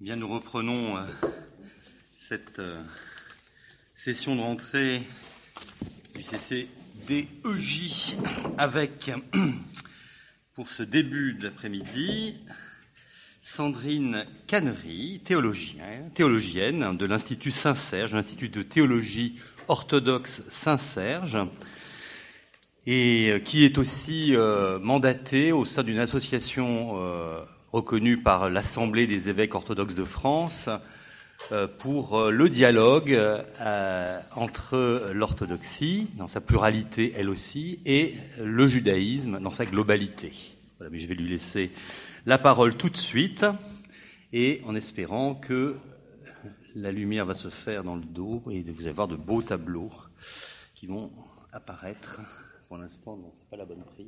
Bien, nous reprenons euh, cette euh, session de rentrée du CCDEJ avec, pour ce début de l'après-midi, Sandrine Cannery, théologienne de l'Institut Saint-Serge, l'Institut de théologie orthodoxe Saint-Serge, et euh, qui est aussi mandatée au sein d'une association reconnu par l'Assemblée des évêques orthodoxes de France euh, pour euh, le dialogue euh, entre l'orthodoxie, dans sa pluralité elle aussi, et le judaïsme dans sa globalité. Voilà, mais je vais lui laisser la parole tout de suite, et en espérant que la lumière va se faire dans le dos et vous allez voir de beaux tableaux qui vont apparaître. Pour l'instant, ce n'est pas la bonne prise.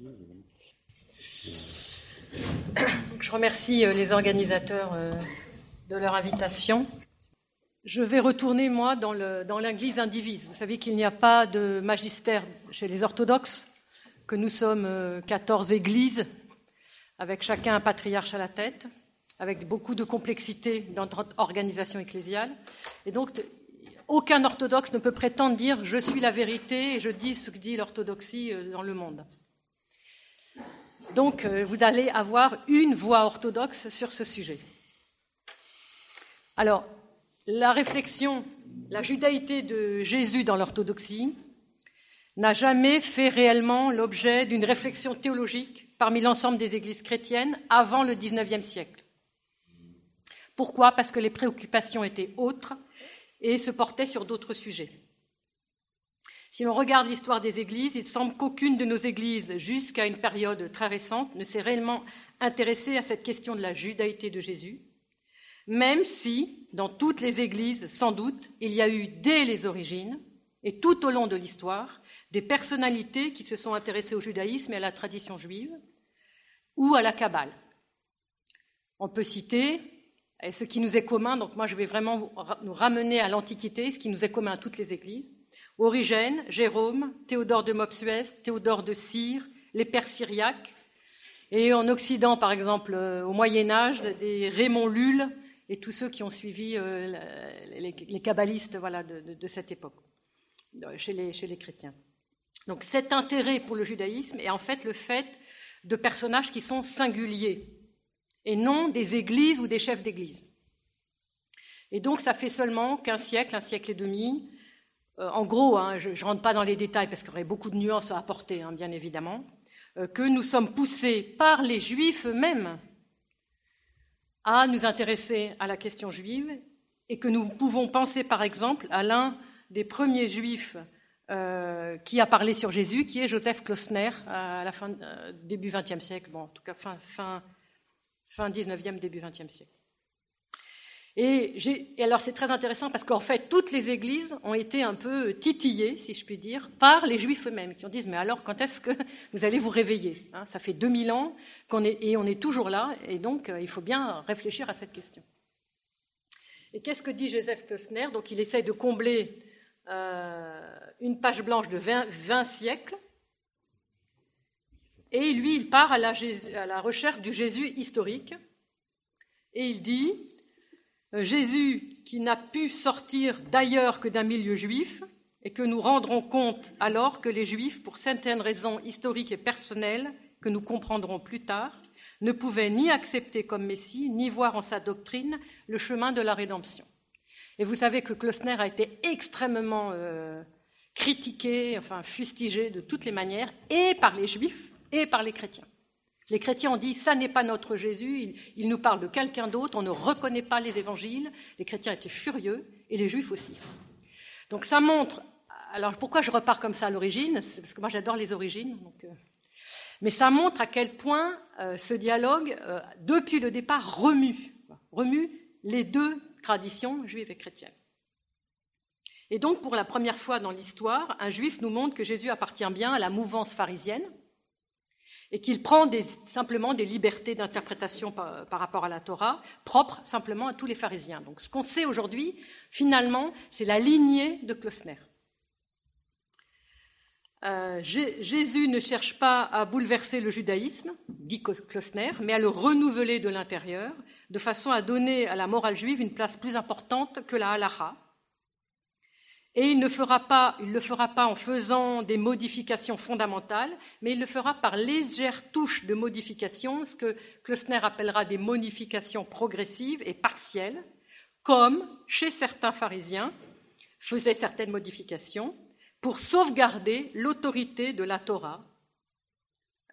Je remercie euh, les organisateurs euh, de leur invitation. Je vais retourner, moi, dans l'église indivise. Vous savez qu'il n'y a pas de magistère chez les orthodoxes, que nous sommes 14 euh, églises, avec chacun un patriarche à la tête, avec beaucoup de complexité dans notre organisation ecclésiale. Et donc, aucun orthodoxe ne peut prétendre dire je suis la vérité et je dis ce que dit l'orthodoxie dans le monde. Donc, euh, vous allez avoir une voix orthodoxe sur ce sujet. Alors, la réflexion, la judaïté de Jésus dans l'orthodoxie n'a jamais fait réellement l'objet d'une réflexion théologique parmi l'ensemble des églises chrétiennes avant le XIXe siècle. Pourquoi? Parce que les préoccupations étaient autres et se portaient sur d'autres sujets. Si l'on regarde l'histoire des églises, il semble qu'aucune de nos églises, jusqu'à une période très récente, ne s'est réellement intéressée à cette question de la judaïté de Jésus, même si, dans toutes les églises, sans doute, il y a eu dès les origines et tout au long de l'histoire, des personnalités qui se sont intéressées au judaïsme et à la tradition juive ou à la Kabbale. On peut citer ce qui nous est commun, donc moi je vais vraiment nous ramener à l'Antiquité, ce qui nous est commun à toutes les églises. Origène, Jérôme, Théodore de Mopsuès, Théodore de Cyr, les pères syriaques, et en Occident, par exemple, euh, au Moyen Âge, des Raymond Lulle et tous ceux qui ont suivi euh, les, kabbalistes voilà, de, cette époque, chez les, chez les chrétiens. Donc cet intérêt pour le judaïsme est en fait le fait de personnages qui sont singuliers, et non des églises ou des chefs d'église. Et donc ça fait seulement qu'un siècle, un siècle et demi, euh, en gros, hein, je ne rentre pas dans les détails parce qu'il y aurait beaucoup de nuances à apporter, hein, bien évidemment, euh, que nous sommes poussés par les Juifs eux-mêmes à nous intéresser à la question juive et que nous pouvons penser, par exemple, à l'un des premiers Juifs euh, qui a parlé sur Jésus, qui est Joseph Klosner, à la fin, début XXe siècle, bon, en tout cas fin, fin, fin 19e, début XXe siècle. Et, alors c'est très intéressant parce qu'en fait, toutes les églises ont été un peu titillées, si je puis dire, par les juifs eux-mêmes, qui ont dit, mais alors quand est-ce que vous allez vous réveiller hein? Ça fait 2000 ans et on est toujours là, et donc euh, il faut bien réfléchir à cette question. Et qu'est-ce que dit Joseph Klössner Donc il essaie de combler euh, une page blanche de 20, siècles, et lui, il part à la, recherche du Jésus historique, et il dit, Jésus qui n'a pu sortir d'ailleurs que d'un milieu juif, et que nous rendrons compte alors que les Juifs, pour certaines raisons historiques et personnelles que nous comprendrons plus tard, ne pouvaient ni accepter comme Messie, ni voir en sa doctrine le chemin de la rédemption. Et vous savez que Klosner a été extrêmement euh, critiqué, enfin fustigé de toutes les manières, et par les Juifs et par les chrétiens. Les chrétiens ont dit ça n'est pas notre Jésus, il, nous parle de quelqu'un d'autre, on ne reconnaît pas les évangiles. Les chrétiens étaient furieux et les juifs aussi. Donc ça montre. Alors pourquoi je repars comme ça à l'origine? C'est parce que moi j'adore les origines. Euh, mais ça montre à quel point euh, ce dialogue, euh, depuis le départ, remue, remue les deux traditions juives et chrétiennes. Et donc, pour la première fois dans l'histoire, un juif nous montre que Jésus appartient bien à la mouvance pharisienne, et qu'il prend simplement des libertés d'interprétation par, rapport à la Torah, propres simplement à tous les pharisiens. Donc ce qu'on sait aujourd'hui, finalement, c'est la lignée de Klosner. Euh, Jésus ne cherche pas à bouleverser le judaïsme, dit Klosner, mais à le renouveler de l'intérieur, de façon à donner à la morale juive une place plus importante que la halacha. Et il ne le fera pas en faisant des modifications fondamentales, mais il le fera par légères touches de modification, ce que Klosner appellera des modifications progressives et partielles, comme chez certains pharisiens faisaient certaines modifications, pour sauvegarder l'autorité de la Torah.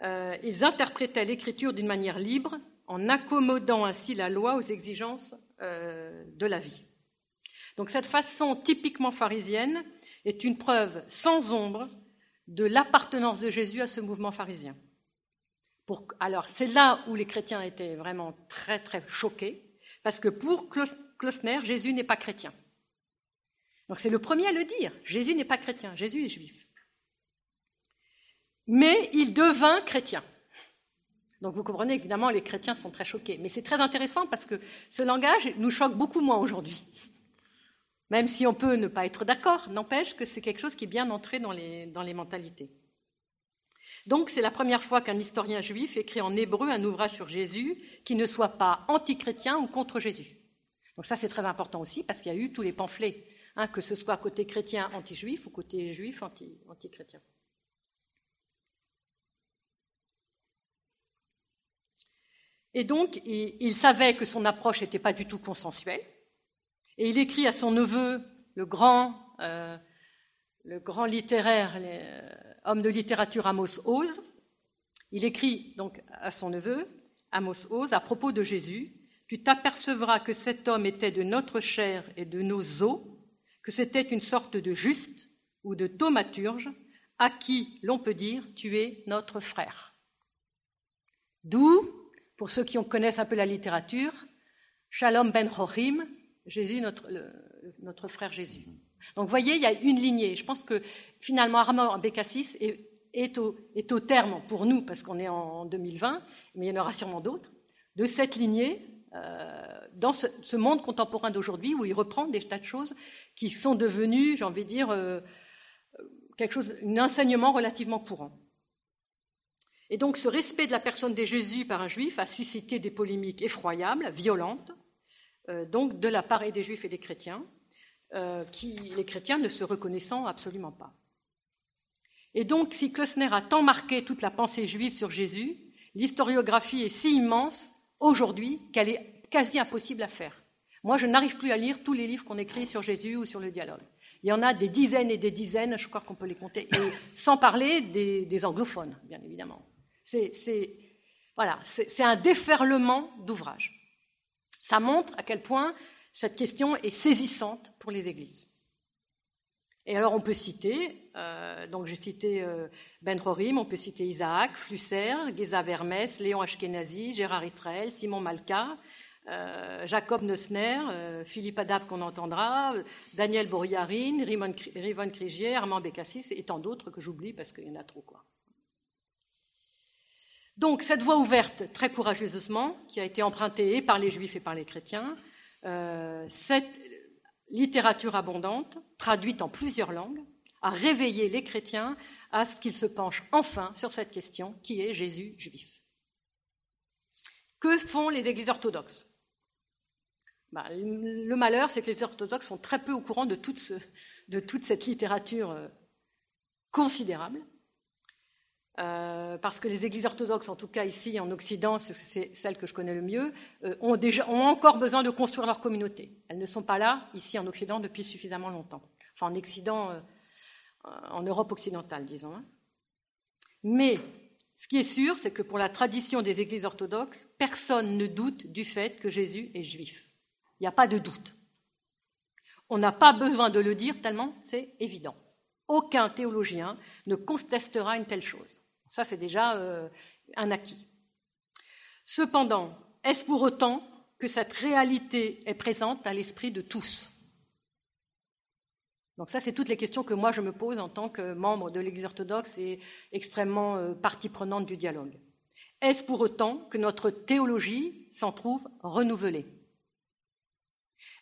Euh, ils interprétaient l'écriture d'une manière libre en accommodant ainsi la loi aux exigences euh, de la vie. Donc cette façon typiquement pharisienne est une preuve sans ombre de l'appartenance de Jésus à ce mouvement pharisien. alors c'est là où les chrétiens étaient vraiment très très choqués, parce que pour Klosner, Jésus n'est pas chrétien. Donc c'est le premier à le dire. Jésus n'est pas chrétien, Jésus est juif. Mais il devint chrétien. Donc vous comprenez, évidemment, les chrétiens sont très choqués. Mais c'est très intéressant parce que ce langage nous choque beaucoup moins aujourd'hui. Même si on peut ne pas être d'accord, n'empêche que c'est quelque chose qui est bien entré dans les, mentalités. Donc c'est la première fois qu'un historien juif écrit en hébreu un ouvrage sur Jésus qui ne soit pas anti-chrétien ou contre Jésus. Donc ça c'est très important aussi parce qu'il y a eu tous les pamphlets Hein, que ce soit côté chrétien anti-juif ou côté juif anti-chrétien. et donc, il, savait que son approche n'était pas du tout consensuelle. Et il écrit à son neveu, le grand, euh, le grand littéraire, euh, homme de littérature Amos Oz. Il écrit donc à son neveu, Amos Oz, à propos de Jésus Tu t'apercevras que cet homme était de notre chair et de nos os, que c'était une sorte de juste ou de thaumaturge à qui l'on peut dire tu es notre frère. D'où, pour ceux qui connaissent un peu la littérature, Shalom ben Chorim, Jésus, notre, notre frère Jésus. Donc vous voyez, il y a une lignée. Je pense que finalement Armand Bécassis est, est, au, est au terme pour nous, parce qu'on est en 2020, mais il y en aura sûrement d'autres, de cette lignée euh, dans ce, monde contemporain d'aujourd'hui où il reprend des tas de choses qui sont devenues, j'ai envie de dire, euh, quelque chose, un enseignement relativement courant. Et donc ce respect de la personne de Jésus par un juif a suscité des polémiques effroyables, violentes, donc de la part des juifs et des chrétiens, qui, les chrétiens ne se reconnaissant absolument pas. Et donc si Klössner a tant marqué toute la pensée juive sur Jésus, l'historiographie est si immense aujourd'hui qu'elle est quasi impossible à faire. Moi, je n'arrive plus à lire tous les livres qu'on écrit sur Jésus ou sur le dialogue. Il y en a des dizaines et des dizaines, je crois qu'on peut les compter, et sans parler des, anglophones, bien évidemment. C'est voilà, c'est un déferlement d'ouvrages. Ça montre à quel point cette question est saisissante pour les églises. Et alors on peut citer, euh, donc j'ai cité euh, Ben Rorim, on peut citer Isaac, Flusser, Geza Vermès, Léon Ashkenazi, Gérard Israël, Simon Malka, euh, Jacob Neusner, Philippe Adab qu'on entendra, Daniel Bouriarine, Rivon Crigier, Armand Bécassis et tant d'autres que j'oublie parce qu'il y en a trop. Quoi. Donc cette voie ouverte, très courageusement, qui a été empruntée par les juifs et par les chrétiens, cette, littérature abondante, traduite en plusieurs langues, a réveillé les chrétiens à ce qu'ils se penchent enfin sur cette question qui est Jésus juif. Que font les églises orthodoxes? Bah, Le malheur, c'est que les orthodoxes sont très peu au courant de toute, cette littérature euh, considérable. Euh, parce que les églises orthodoxes, en tout cas ici en Occident, c'est celle que je connais le mieux, euh, ont, déjà, ont encore besoin de construire leur communauté. Elles ne sont pas là, ici en Occident, depuis suffisamment longtemps. Enfin, en Occident, euh, en Europe occidentale, disons. Hein. Mais ce qui est sûr, c'est que pour la tradition des églises orthodoxes, personne ne doute du fait que Jésus est juif. Il n'y a pas de doute. On n'a pas besoin de le dire tellement c'est évident. Aucun théologien ne contestera une telle chose. Ça, c'est déjà euh, un acquis. Cependant, est-ce pour autant que cette réalité est présente à l'esprit de tous? Donc ça, c'est toutes les questions que moi je me pose en tant que membre de l'Église orthodoxe et extrêmement euh, partie prenante du dialogue. Est-ce pour autant que notre théologie s'en trouve renouvelée?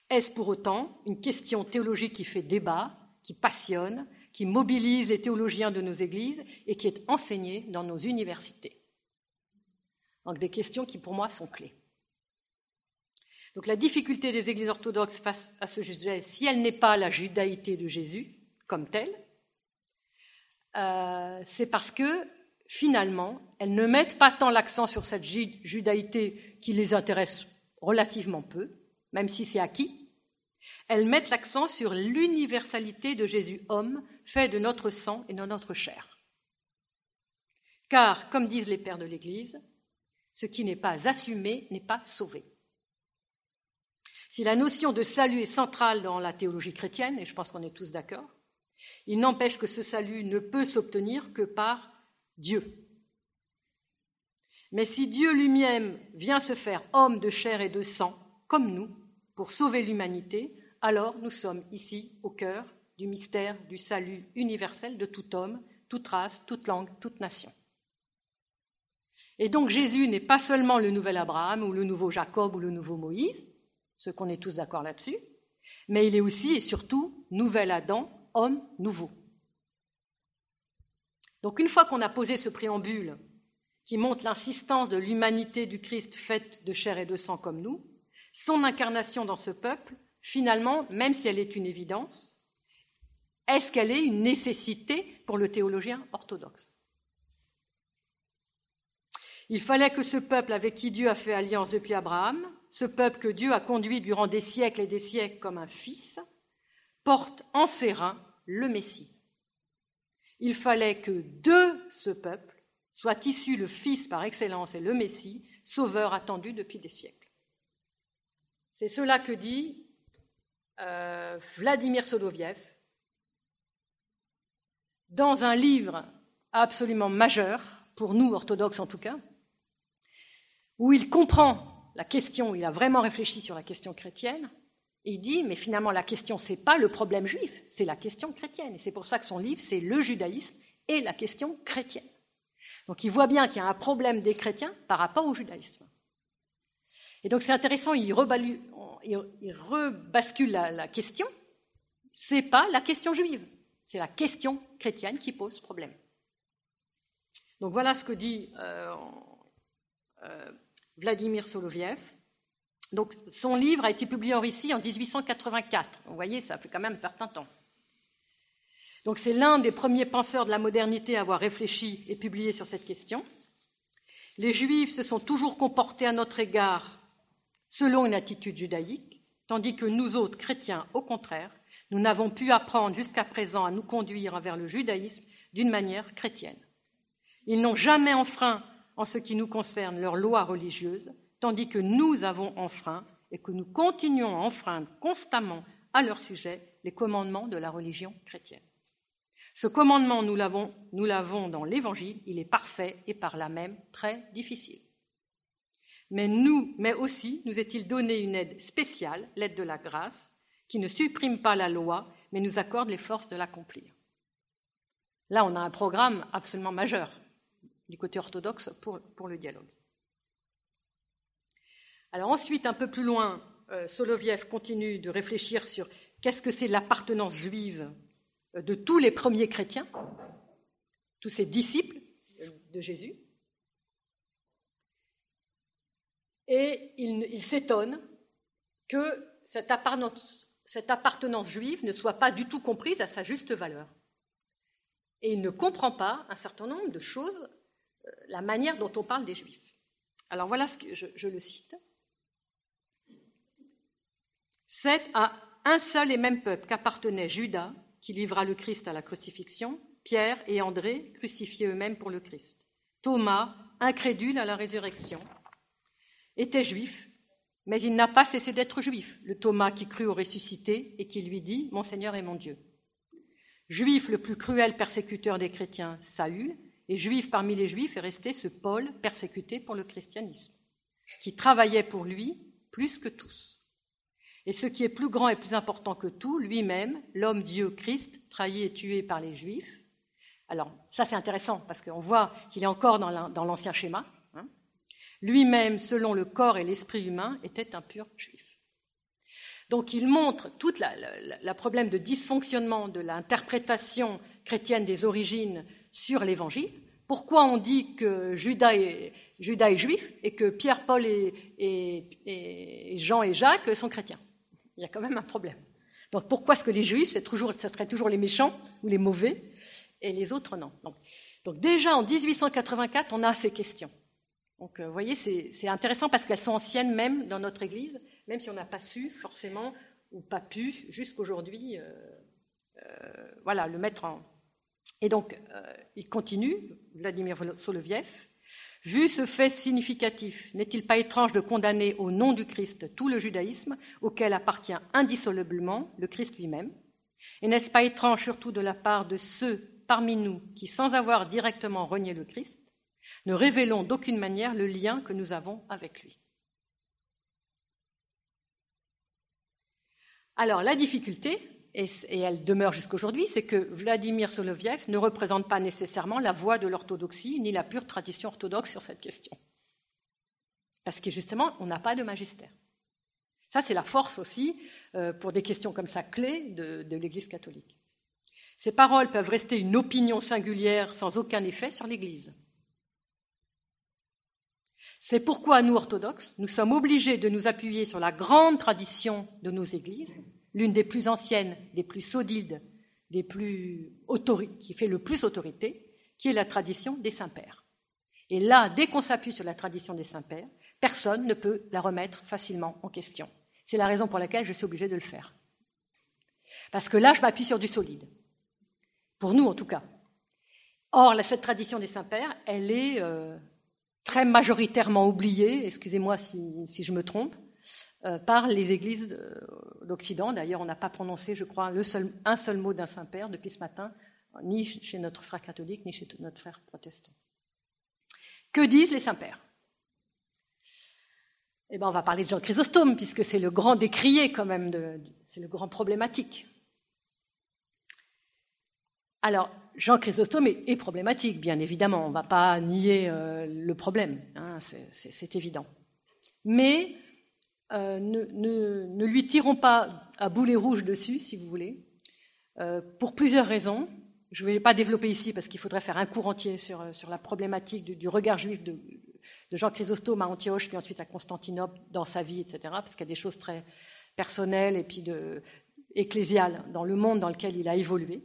Est-ce pour autant une question théologique qui fait débat, qui passionne, qui mobilise les théologiens de nos églises et qui est enseigné dans nos universités. Donc des questions qui pour moi sont clés. Donc la difficulté des églises orthodoxes face à ce sujet, si elle n'est pas la judaïté de Jésus comme telle, euh, c'est parce que finalement, elles ne mettent pas tant l'accent sur cette judaïté qui les intéresse relativement peu, même si c'est acquis. Elles mettent l'accent sur l'universalité de Jésus homme, fait de notre sang et de notre chair. Car, comme disent les pères de l'Église, ce qui n'est pas assumé n'est pas sauvé. Si la notion de salut est centrale dans la théologie chrétienne, et je pense qu'on est tous d'accord, il n'empêche que ce salut ne peut s'obtenir que par Dieu. Mais si Dieu lui-même vient se faire homme de chair et de sang, comme nous, pour sauver l'humanité, alors nous sommes ici au cœur du mystère du salut universel de tout homme, toute race, toute langue, toute nation. Et donc Jésus n'est pas seulement le nouvel Abraham ou le nouveau Jacob ou le nouveau Moïse, ce qu'on est tous d'accord là-dessus, mais il est aussi et surtout nouvel Adam, homme nouveau. Donc une fois qu'on a posé ce préambule qui montre l'insistance de l'humanité du Christ faite de chair et de sang comme nous, son incarnation dans ce peuple, finalement, même si elle est une évidence, est-ce qu'elle est une nécessité pour le théologien orthodoxe? Il fallait que ce peuple avec qui Dieu a fait alliance depuis Abraham, ce peuple que Dieu a conduit durant des siècles et des siècles comme un fils, porte en ses reins le Messie il fallait que de ce peuple soit issu le Fils par excellence et le Messie, sauveur attendu depuis des siècles. C'est cela que dit euh, Vladimir Soloviev dans un livre absolument majeur, pour nous orthodoxes en tout cas, où il comprend la question, il a vraiment réfléchi sur la question chrétienne, il dit, mais finalement, la question, ce n'est pas le problème juif, c'est la question chrétienne. Et c'est pour ça que son livre, c'est le judaïsme et la question chrétienne. Donc il voit bien qu'il y a un problème des chrétiens par rapport au judaïsme. Et donc c'est intéressant, il, rebascule la, la question. Ce n'est pas la question juive, c'est la question chrétienne qui pose problème. Donc voilà ce que dit euh, euh, Vladimir Soloviev. Donc son livre a été publié en Russie en 1884. Vous voyez, ça fait quand même un certain temps. Donc c'est l'un des premiers penseurs de la modernité à avoir réfléchi et publié sur cette question. Les Juifs se sont toujours comportés à notre égard selon une attitude judaïque, tandis que nous autres chrétiens, au contraire, nous n'avons pu apprendre jusqu'à présent à nous conduire vers le judaïsme d'une manière chrétienne. Ils n'ont jamais enfreint, en ce qui nous concerne, leurs lois religieuses, tandis que nous avons enfreint et que nous continuons à enfreindre constamment à leur sujet les commandements de la religion chrétienne. Ce commandement, nous l'avons dans l'Évangile, il est parfait et par là même très difficile. Mais nous, mais aussi, nous est-il donné une aide spéciale, l'aide de la grâce, qui ne supprime pas la loi, mais nous accorde les forces de l'accomplir. Là, on a un programme absolument majeur du côté orthodoxe pour le dialogue. Alors ensuite, un peu plus loin, euh, Soloviev continue de réfléchir sur qu'est-ce que c'est l'appartenance juive euh, de tous les premiers chrétiens, tous ces disciples de Jésus. Et il, s'étonne que cette appartenance, juive ne soit pas du tout comprise à sa juste valeur. Et il ne comprend pas un certain nombre de choses, euh, la manière dont on parle des juifs. Alors voilà ce que je le cite. C'est à un seul et même peuple qu'appartenait Judas, qui livra le Christ à la crucifixion, Pierre et André, crucifiés eux-mêmes pour le Christ. Thomas, incrédule à la résurrection, était juif, mais il n'a pas cessé d'être juif, le Thomas qui crut au ressuscité et qui lui dit Mon Seigneur est mon Dieu. Juif le plus cruel persécuteur des chrétiens, Saül, et juif parmi les juifs est resté ce Paul persécuté pour le christianisme, qui travaillait pour lui plus que tous. Et ce qui est plus grand et plus important que tout, lui-même, l'homme Dieu Christ, trahi et tué par les Juifs. Alors, ça c'est intéressant parce qu'on voit qu'il est encore dans l'ancien schéma. Lui-même, selon le corps et l'esprit humain, était un pur juif. Donc il montre tout le problème de dysfonctionnement de l'interprétation chrétienne des origines sur l'Évangile. Pourquoi on dit que Judas est, juif et que Pierre, Paul et, Jean et Jacques sont chrétiens? Il y a quand même un problème. Donc pourquoi est-ce que les juifs, c'est toujours, serait toujours les méchants ou les mauvais et les autres non? Donc déjà en 1884, on a ces questions. Donc vous voyez, c'est intéressant parce qu'elles sont anciennes même dans notre Église même si on n'a pas su forcément ou pas pu jusqu'aujourd'hui euh, euh, voilà, le mettre en. Et donc, euh, il continue, Vladimir Soloviev. Vu ce fait significatif, n'est-il pas étrange de condamner au nom du Christ tout le judaïsme auquel appartient indissolublement le Christ lui-même? Et n'est-ce pas étrange surtout de la part de ceux parmi nous qui, sans avoir directement renié le Christ, ne révélons d'aucune manière le lien que nous avons avec lui Alors la difficulté, et, elle demeure jusqu'aujourd'hui, c'est que Vladimir Soloviev ne représente pas nécessairement la voix de l'orthodoxie ni la pure tradition orthodoxe sur cette question. Parce que justement, on n'a pas de magistère. Ça, c'est la force aussi euh, pour des questions comme ça clés de, de l'Église catholique. Ces paroles peuvent rester une opinion singulière sans aucun effet sur l'Église. C'est pourquoi nous, orthodoxes, nous sommes obligés de nous appuyer sur la grande tradition de nos églises, l'une des plus anciennes, des plus solides, des plus qui fait le plus autorité, qui est la tradition des saints-pères. Et là, dès qu'on s'appuie sur la tradition des saints-pères, personne ne peut la remettre facilement en question. C'est la raison pour laquelle je suis obligée de le faire. Parce que là, je m'appuie sur du solide. Pour nous, en tout cas. Or, cette tradition des saints-pères, elle est euh, très majoritairement oublié, excusez-moi si, je me trompe, euh, par les églises d'Occident. D'ailleurs, on n'a pas prononcé, je crois, un seul mot d'un Saint-Père depuis ce matin, ni chez notre frère catholique, ni chez notre frère protestant. Que disent les Saints-Pères eh bien, on va parler de Jean Chrysostome, puisque c'est le grand décrié quand même, c'est le grand problématique. Alors, Jean Chrysostome est, problématique, bien évidemment. On ne va pas nier euh, le problème, hein, c'est évident. Mais euh, ne, lui tirons pas à boulet rouge dessus, si vous voulez, euh, pour plusieurs raisons. Je ne vais pas développer ici parce qu'il faudrait faire un cours entier sur, la problématique du, regard juif de, Jean Chrysostome à Antioche, puis ensuite à Constantinople, dans sa vie, etc., parce qu'il y a des choses très personnelles et puis ecclésiales dans le monde dans lequel il a évolué.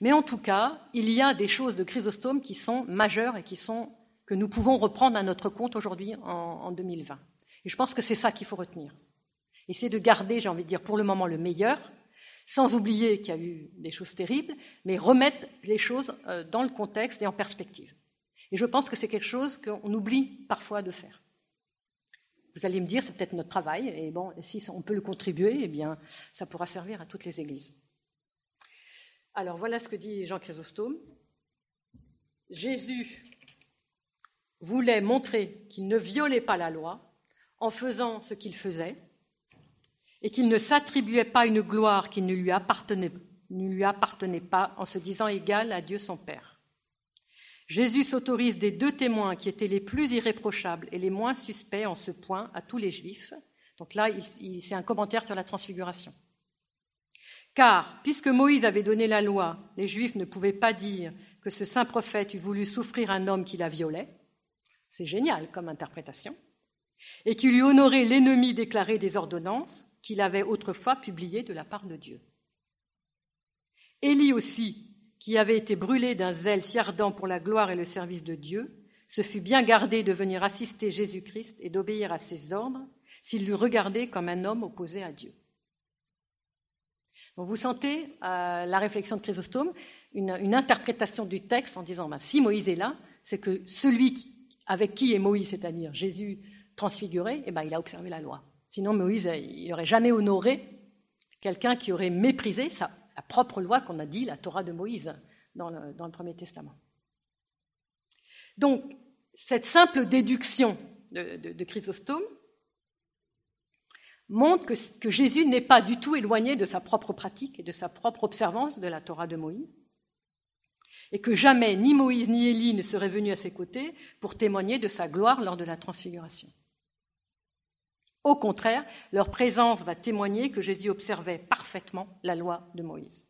Mais en tout cas, il y a des choses de Chrysostome qui sont majeures et qui sont, que nous pouvons reprendre à notre compte aujourd'hui en, 2020. Et je pense que c'est ça qu'il faut retenir. Essayer de garder, j'ai envie de dire, pour le moment le meilleur, sans oublier qu'il y a eu des choses terribles, mais remettre les choses euh, dans le contexte et en perspective. Et je pense que c'est quelque chose qu'on oublie parfois de faire. Vous allez me dire, c'est peut-être notre travail, et bon, si on peut le contribuer, eh bien, ça pourra servir à toutes les églises. Alors voilà ce que dit Jean Chrysostome. Jésus voulait montrer qu'il ne violait pas la loi en faisant ce qu'il faisait et qu'il ne s'attribuait pas une gloire qui ne lui, appartenait, pas en se disant égal à Dieu son Père. Jésus s'autorise des deux témoins qui étaient les plus irréprochables et les moins suspects en ce point à tous les Juifs. Donc là, c'est un commentaire sur la transfiguration. Car, puisque Moïse avait donné la loi, les Juifs ne pouvaient pas dire que ce saint prophète eût voulu souffrir un homme qui la violait. C'est génial comme interprétation. Et qu'il eût honoré l'ennemi déclaré des ordonnances qu'il avait autrefois publiées de la part de Dieu. Élie aussi, qui avait été brûlé d'un zèle si ardent pour la gloire et le service de Dieu, se fut bien gardé de venir assister Jésus-Christ et d'obéir à ses ordres s'il l'eût regardé comme un homme opposé à Dieu vous sentez euh, la réflexion de Chrysostome, une, interprétation du texte en disant ben, si Moïse est là, c'est que celui avec qui est Moïse, c'est-à-dire Jésus transfiguré, eh ben, il a observé la loi. Sinon, Moïse, n'aurait jamais honoré quelqu'un qui aurait méprisé sa, propre loi qu'on a dit, la Torah de Moïse, dans le, Premier Testament. Donc, cette simple déduction de Chrysostome montre que, Jésus n'est pas du tout éloigné de sa propre pratique et de sa propre observance de la Torah de Moïse, et que jamais ni Moïse ni Élie ne seraient venus à ses côtés pour témoigner de sa gloire lors de la transfiguration. Au contraire, leur présence va témoigner que Jésus observait parfaitement la loi de Moïse.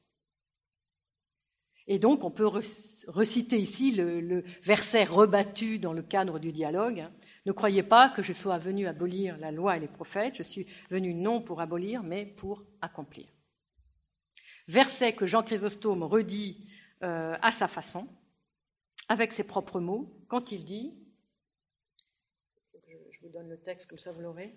Et donc, on peut reciter ici le, verset rebattu dans le cadre du dialogue. Ne croyez pas que je sois venu abolir la loi et les prophètes, je suis venu non pour abolir, mais pour accomplir. Verset que Jean Chrysostome redit euh, à sa façon, avec ses propres mots, quand il dit, je vous donne le texte comme ça vous l'aurez,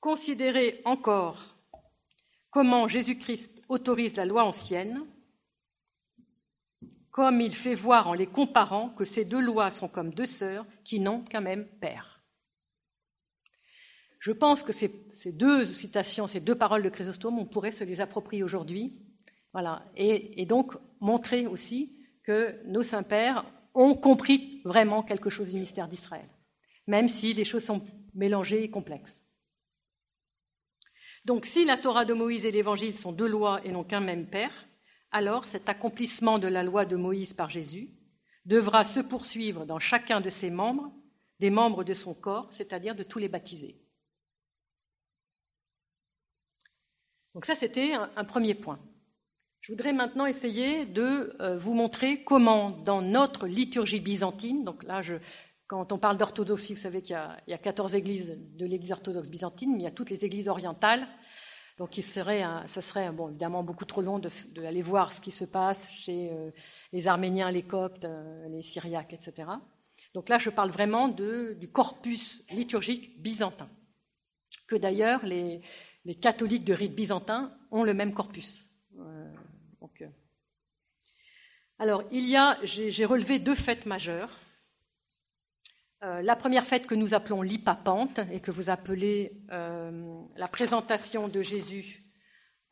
Considérez encore comment Jésus-Christ autorise la loi ancienne, comme il fait voir en les comparant que ces deux lois sont comme deux sœurs qui n'ont qu'un même père. Je pense que ces, deux citations, ces deux paroles de Chrysostome, on pourrait se les approprier aujourd'hui, et, donc montrer aussi que nos saints-pères ont compris vraiment quelque chose du mystère d'Israël, même si les choses sont mélangées et complexes. Donc si la Torah de Moïse et l'Évangile sont deux lois et non qu'un même Père, alors cet accomplissement de la loi de Moïse par Jésus devra se poursuivre dans chacun de ses membres, des membres de son corps, c'est-à-dire de tous les baptisés. Donc ça, c'était un, premier point. Je voudrais maintenant essayer de euh, vous montrer comment, dans notre liturgie byzantine, donc là, quand on parle d'orthodoxie, vous savez qu'il y, a 14 églises de l'Église orthodoxe byzantine, mais il y a toutes les églises orientales. Donc, il serait, ce serait évidemment beaucoup trop long d'aller voir ce qui se passe chez euh, les Arméniens, les Coptes, euh, les Syriaques, etc. Donc là, je parle vraiment du corpus liturgique byzantin, que d'ailleurs les, catholiques de rite byzantin ont le même corpus. Euh, alors, il y a, j'ai relevé deux fêtes majeures euh, la première fête que nous appelons l'Hippapante et que vous appelez euh, la présentation de Jésus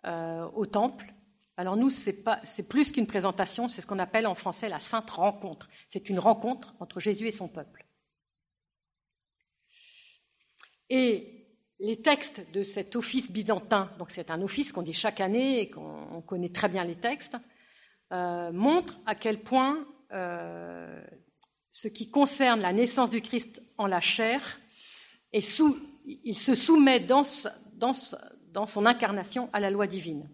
euh, au temple. Alors nous, c'est plus qu'une présentation, c'est ce qu'on appelle en français la sainte rencontre. C'est une rencontre entre Jésus et son peuple. Et les textes de cet office byzantin, donc c'est un office qu'on dit chaque année et qu'on connaît très bien les textes, montrent à quel point ce qui concerne la naissance du Christ en la chair, il se soumet dans, son incarnation à la loi divine.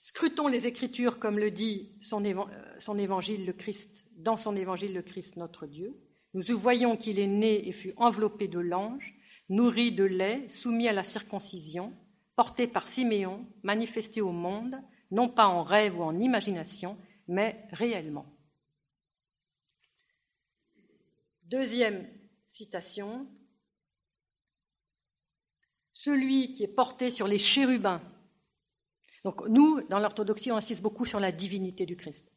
Scrutons les Écritures comme le dit son, évangile le Christ, dans son évangile le Christ notre Dieu. Nous voyons qu'il est né et fut enveloppé de l'ange, nourri de lait, soumis à la circoncision, porté par Siméon, manifesté au monde, non pas en rêve ou en imagination, mais réellement. Deuxième citation. Celui qui est porté sur les chérubins. Donc nous, dans l'orthodoxie, on insiste beaucoup sur la divinité du Christ.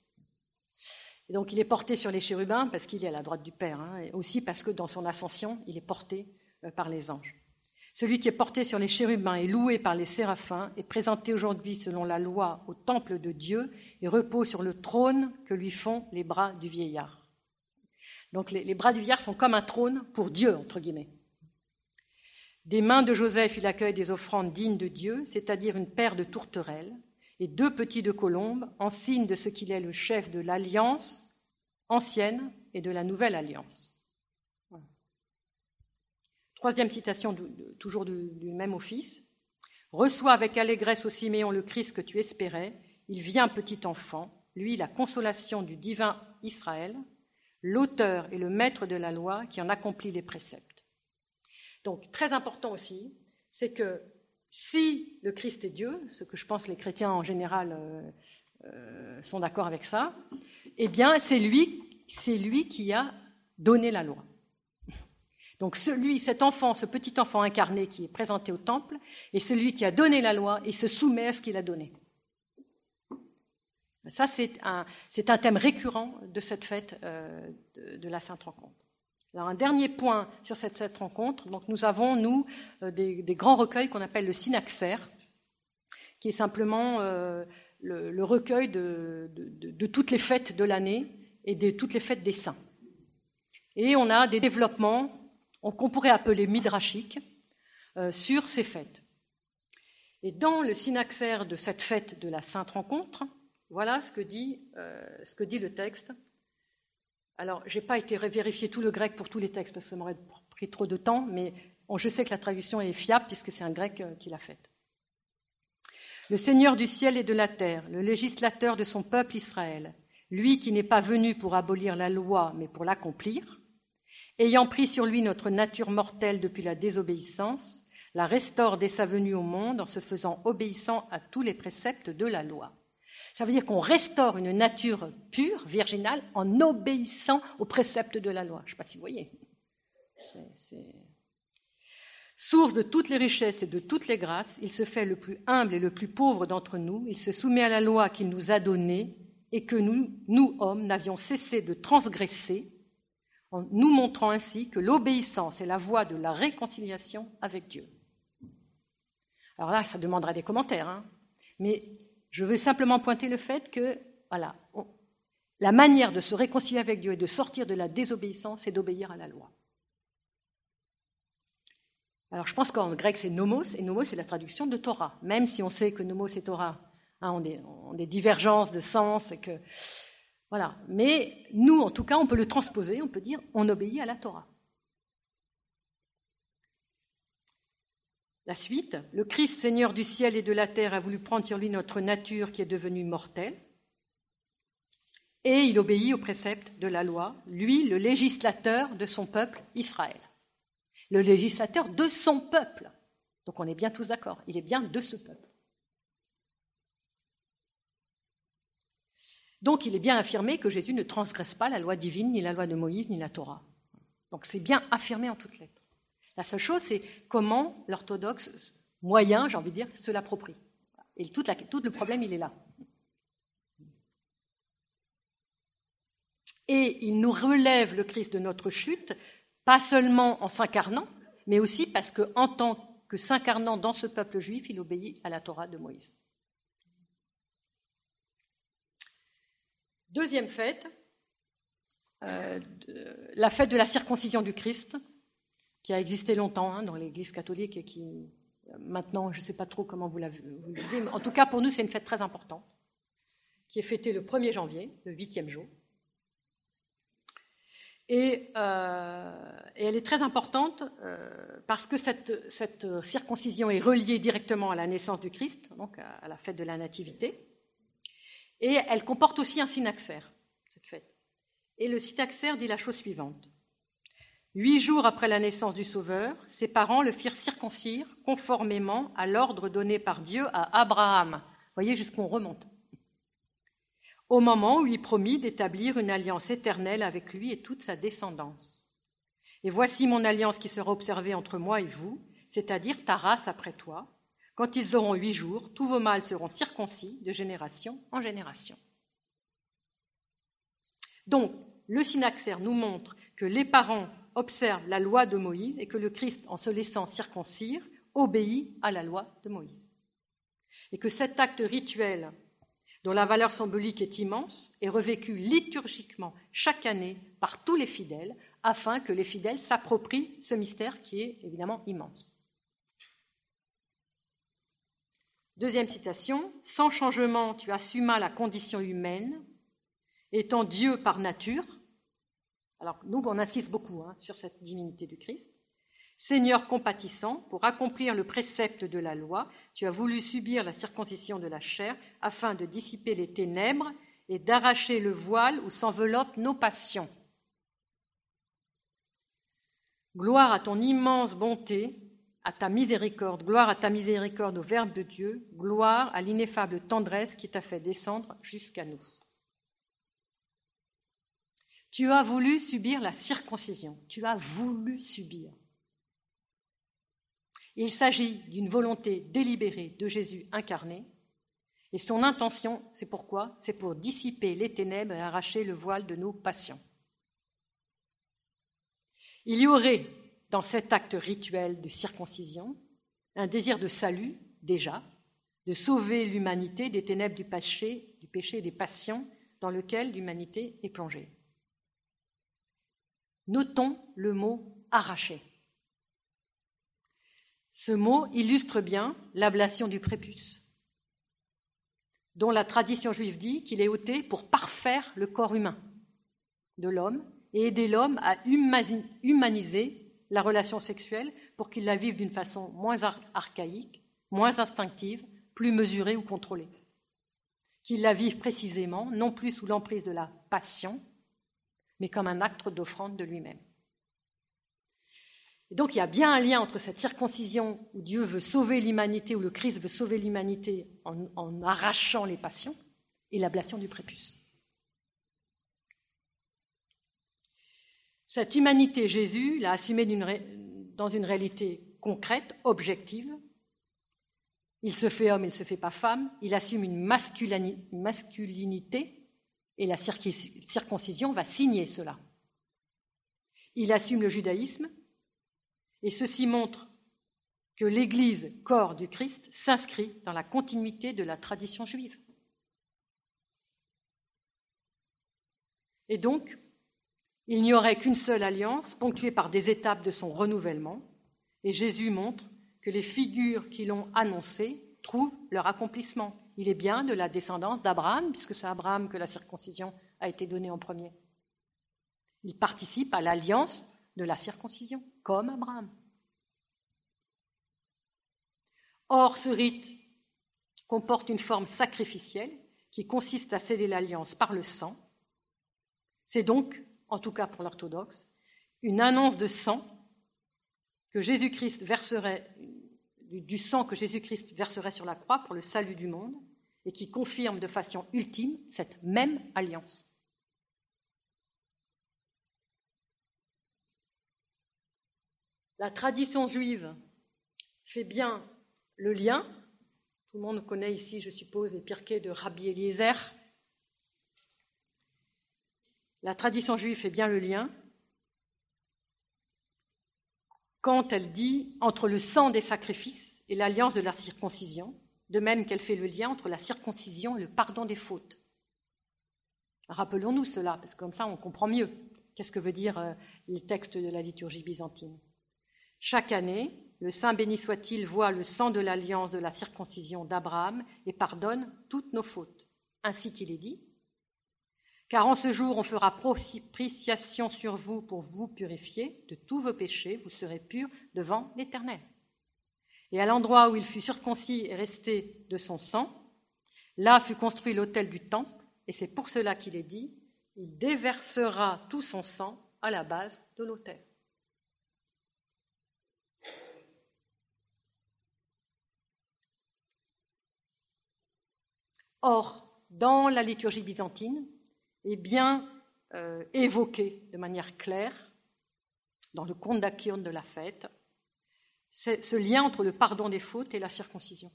Et donc il est porté sur les chérubins parce qu'il est à la droite du Père, hein, et aussi parce que dans son ascension, il est porté euh, par les anges. Celui qui est porté sur les chérubins est loué par les séraphins, est présenté aujourd'hui selon la loi au temple de Dieu et repose sur le trône que lui font les bras du vieillard. Donc les, bras du vieillard sont comme un trône pour Dieu, entre guillemets. Des mains de Joseph, il accueille des offrandes dignes de Dieu, c'est-à-dire une paire de tourterelles et deux petits de colombes, en signe de ce qu'il est le chef de l'alliance ancienne et de la nouvelle alliance. Troisième citation, toujours du, même office. Reçois avec allégresse au Siméon le Christ que tu espérais. Il vient petit enfant, lui la consolation du divin Israël l'auteur et le maître de la loi qui en accomplit les préceptes. Donc, très important aussi, c'est que si le Christ est Dieu, ce que je pense les chrétiens en général euh, euh, sont d'accord avec ça, eh bien, c'est lui, c'est lui qui a donné la loi. Donc, celui, cet enfant, ce petit enfant incarné qui est présenté au temple, est celui qui a donné la loi et se soumet à ce qu'il a donné. Ça, c'est un, thème récurrent de cette fête euh, de, la Sainte Rencontre. Alors, un dernier point sur cette, rencontre. Donc, nous avons, nous, euh, des, grands recueils qu'on appelle le synaxaire, qui est simplement euh, le, recueil de, toutes les fêtes de l'année et de toutes les fêtes des saints. Et on a des développements qu'on pourrait appeler midrashiques sur ces fêtes. Et dans le synaxaire de cette fête de la Sainte Rencontre, voilà ce que dit, euh, ce que dit le texte. Alors, je n'ai pas été vérifier tout le grec pour tous les textes parce que ça m'aurait pris trop de temps, mais je sais que la traduction est fiable puisque c'est un grec euh, qui l'a faite. Le Seigneur du ciel et de la terre, le législateur de son peuple Israël, lui qui n'est pas venu pour abolir la loi, mais pour l'accomplir, ayant pris sur lui notre nature mortelle depuis la désobéissance, la restaure dès sa venue au monde en se faisant obéissant à tous les préceptes de la loi. Ça veut dire qu'on restaure une nature pure, virginale, en obéissant aux préceptes de la loi. Je ne sais pas si vous voyez. Source de toutes les richesses et de toutes les grâces, il se fait le plus humble et le plus pauvre d'entre nous. Il se soumet à la loi qu'il nous a donnée et que nous, nous hommes, n'avions cessé de transgresser, en nous montrant ainsi que l'obéissance est la voie de la réconciliation avec Dieu. Alors là, ça demandera des commentaires, hein. mais je veux simplement pointer le fait que, la manière de se réconcilier avec Dieu et de sortir de la désobéissance, c'est d'obéir à la loi. Alors je pense qu'en grec c'est nomos, et nomos c'est la traduction de Torah, même si on sait que nomos et Torah hein, ont, des, ont, des, divergences de sens et que voilà. Mais nous, en tout cas, on peut le transposer, on peut dire on obéit à la Torah. La suite, le Christ Seigneur du ciel et de la terre a voulu prendre sur lui notre nature qui est devenue mortelle, et il obéit aux préceptes de la loi, lui, le législateur de son peuple Israël. Le législateur de son peuple. Donc on est bien tous d'accord, il est bien de ce peuple. Donc il est bien affirmé que Jésus ne transgresse pas la loi divine, ni la loi de Moïse, ni la Torah. Donc c'est bien affirmé en toutes lettres. La seule chose, c'est comment l'orthodoxe moyen, j'ai envie de dire, se l'approprie. Et tout, le problème, il est là. Et il nous relève le Christ de notre chute, pas seulement en s'incarnant, mais aussi parce qu'en tant que s'incarnant dans ce peuple juif, il obéit à la Torah de Moïse. Deuxième fête, euh, la fête de la circoncision du Christ, qui a existé longtemps hein, dans l'Église catholique et qui, maintenant, je ne sais pas trop comment vous la vivez, mais en tout cas, pour nous, c'est une fête très importante, qui est fêtée le 1er janvier, le huitième jour. Et, euh, elle est très importante euh, parce que cette, cette, circoncision est reliée directement à la naissance du Christ, donc à, à la fête de la Nativité. Et elle comporte aussi un synaxaire, cette fête. Et le synaxaire dit la chose suivante. Huit jours après la naissance du Sauveur, ses parents le firent circoncire conformément à l'ordre donné par Dieu à Abraham. Voyez jusqu'où on remonte. Au moment où il promit d'établir une alliance éternelle avec lui et toute sa descendance. Et voici mon alliance qui sera observée entre moi et vous, c'est-à-dire ta race après toi. Quand ils auront huit jours, tous vos mâles seront circoncis de génération en génération. Donc, le synaxaire nous montre que les parents observe la loi de Moïse et que le Christ, en se laissant circoncire, obéit à la loi de Moïse. Et que cet acte rituel, dont la valeur symbolique est immense, est revécu liturgiquement chaque année par tous les fidèles, afin que les fidèles s'approprient ce mystère qui est évidemment immense. Deuxième citation, Sans changement, tu assumas la condition humaine, étant Dieu par nature, alors nous, on insiste beaucoup hein, sur cette divinité du Christ. Seigneur compatissant, pour accomplir le précepte de la loi, tu as voulu subir la circoncision de la chair afin de dissiper les ténèbres et d'arracher le voile où s'enveloppent nos passions. Gloire à ton immense bonté, à ta miséricorde, gloire à ta miséricorde au Verbe de Dieu, gloire à l'ineffable tendresse qui t'a fait descendre jusqu'à nous. Tu as voulu subir la circoncision. Tu as voulu subir. Il s'agit d'une volonté délibérée de Jésus incarné. Et son intention, c'est pourquoi? C'est pour dissiper les ténèbres et arracher le voile de nos passions. Il y aurait dans cet acte rituel de circoncision un désir de salut, déjà, de sauver l'humanité des ténèbres du péché, du péché des passions dans lequel l'humanité est plongée. Notons le mot arraché. Ce mot illustre bien l'ablation du prépuce. dont la tradition juive dit qu'il est ôté pour parfaire le corps humain de l'homme et aider l'homme à humaniser la relation sexuelle pour qu'il la vive d'une façon moins archaïque, moins instinctive, plus mesurée ou contrôlée. Qu'il la vive précisément, non plus sous l'emprise de la passion, mais comme un acte d'offrande de lui-même. donc il y a bien un lien entre cette circoncision où Dieu veut sauver l'humanité, où le Christ veut sauver l'humanité en, en, arrachant les passions, et l'ablation du prépuce. Cette humanité, Jésus l'a assumée dans une réalité concrète, objective. Il se fait homme, il ne se fait pas femme. Il assume une masculinité et la circoncision va signer cela. Il assume le judaïsme et ceci montre que l'Église, corps du Christ, s'inscrit dans la continuité de la tradition juive. Et donc, il n'y aurait qu'une seule alliance, ponctuée par des étapes de son renouvellement, et Jésus montre que les figures qui l'ont annoncé trouvent leur accomplissement. Il est bien de la descendance d'Abraham, puisque c'est à Abraham que la circoncision a été donnée en premier. Il participe à l'alliance de la circoncision, comme Abraham. Or, ce rite comporte une forme sacrificielle qui consiste à céder l'alliance par le sang. C'est donc en tout cas pour l'orthodoxe, une annonce de sang que Jésus-Christ verserait, du sang que Jésus-Christ verserait sur la croix pour le salut du monde et qui confirme de façon ultime cette même alliance. La tradition juive fait bien le lien. Tout le monde connaît ici, je suppose, les pirquets de Rabbi Eliezer, la tradition juive fait bien le lien quand elle dit entre le sang des sacrifices et l'alliance de la circoncision, de même qu'elle fait le lien entre la circoncision et le pardon des fautes. Rappelons-nous cela, parce que comme ça on comprend mieux qu'est-ce que veut dire euh, le texte de la liturgie byzantine. Chaque année, le Saint béni soit-il voit le sang de l'alliance de la circoncision d'Abraham et pardonne toutes nos fautes. Ainsi qu'il est dit, car en ce jour, on fera propitiation sur vous pour vous purifier de tous vos péchés, vous serez purs devant l'Éternel. Et à l'endroit où il fut circoncis et resté de son sang, là fut construit l'autel du temple, et c'est pour cela qu'il est dit, il déversera tout son sang à la base de l'autel. Or, dans la liturgie byzantine, est bien euh, évoqué de manière claire dans le conte d'Achion de la fête, ce lien entre le pardon des fautes et la circoncision.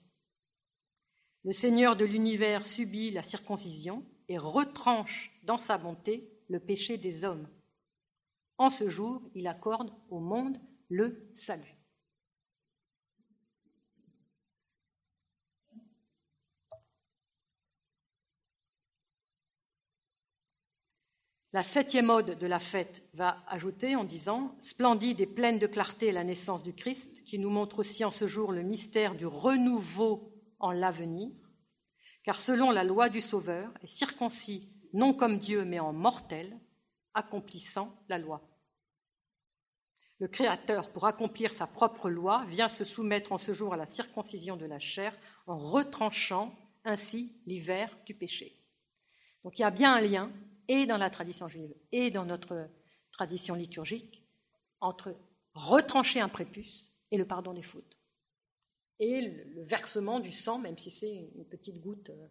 Le Seigneur de l'univers subit la circoncision et retranche dans sa bonté le péché des hommes. En ce jour, il accorde au monde le salut. La septième ode de la fête va ajouter en disant Splendide et pleine de clarté la naissance du Christ, qui nous montre aussi en ce jour le mystère du renouveau en l'avenir, car selon la loi du Sauveur, est circoncis non comme Dieu, mais en mortel, accomplissant la loi. Le Créateur, pour accomplir sa propre loi, vient se soumettre en ce jour à la circoncision de la chair en retranchant ainsi l'hiver du péché. Donc il y a bien un lien et dans la tradition juive et dans notre tradition liturgique entre retrancher un prépuce et le pardon des fautes. Et le versement du sang, même si c'est une petite goutte. Euh.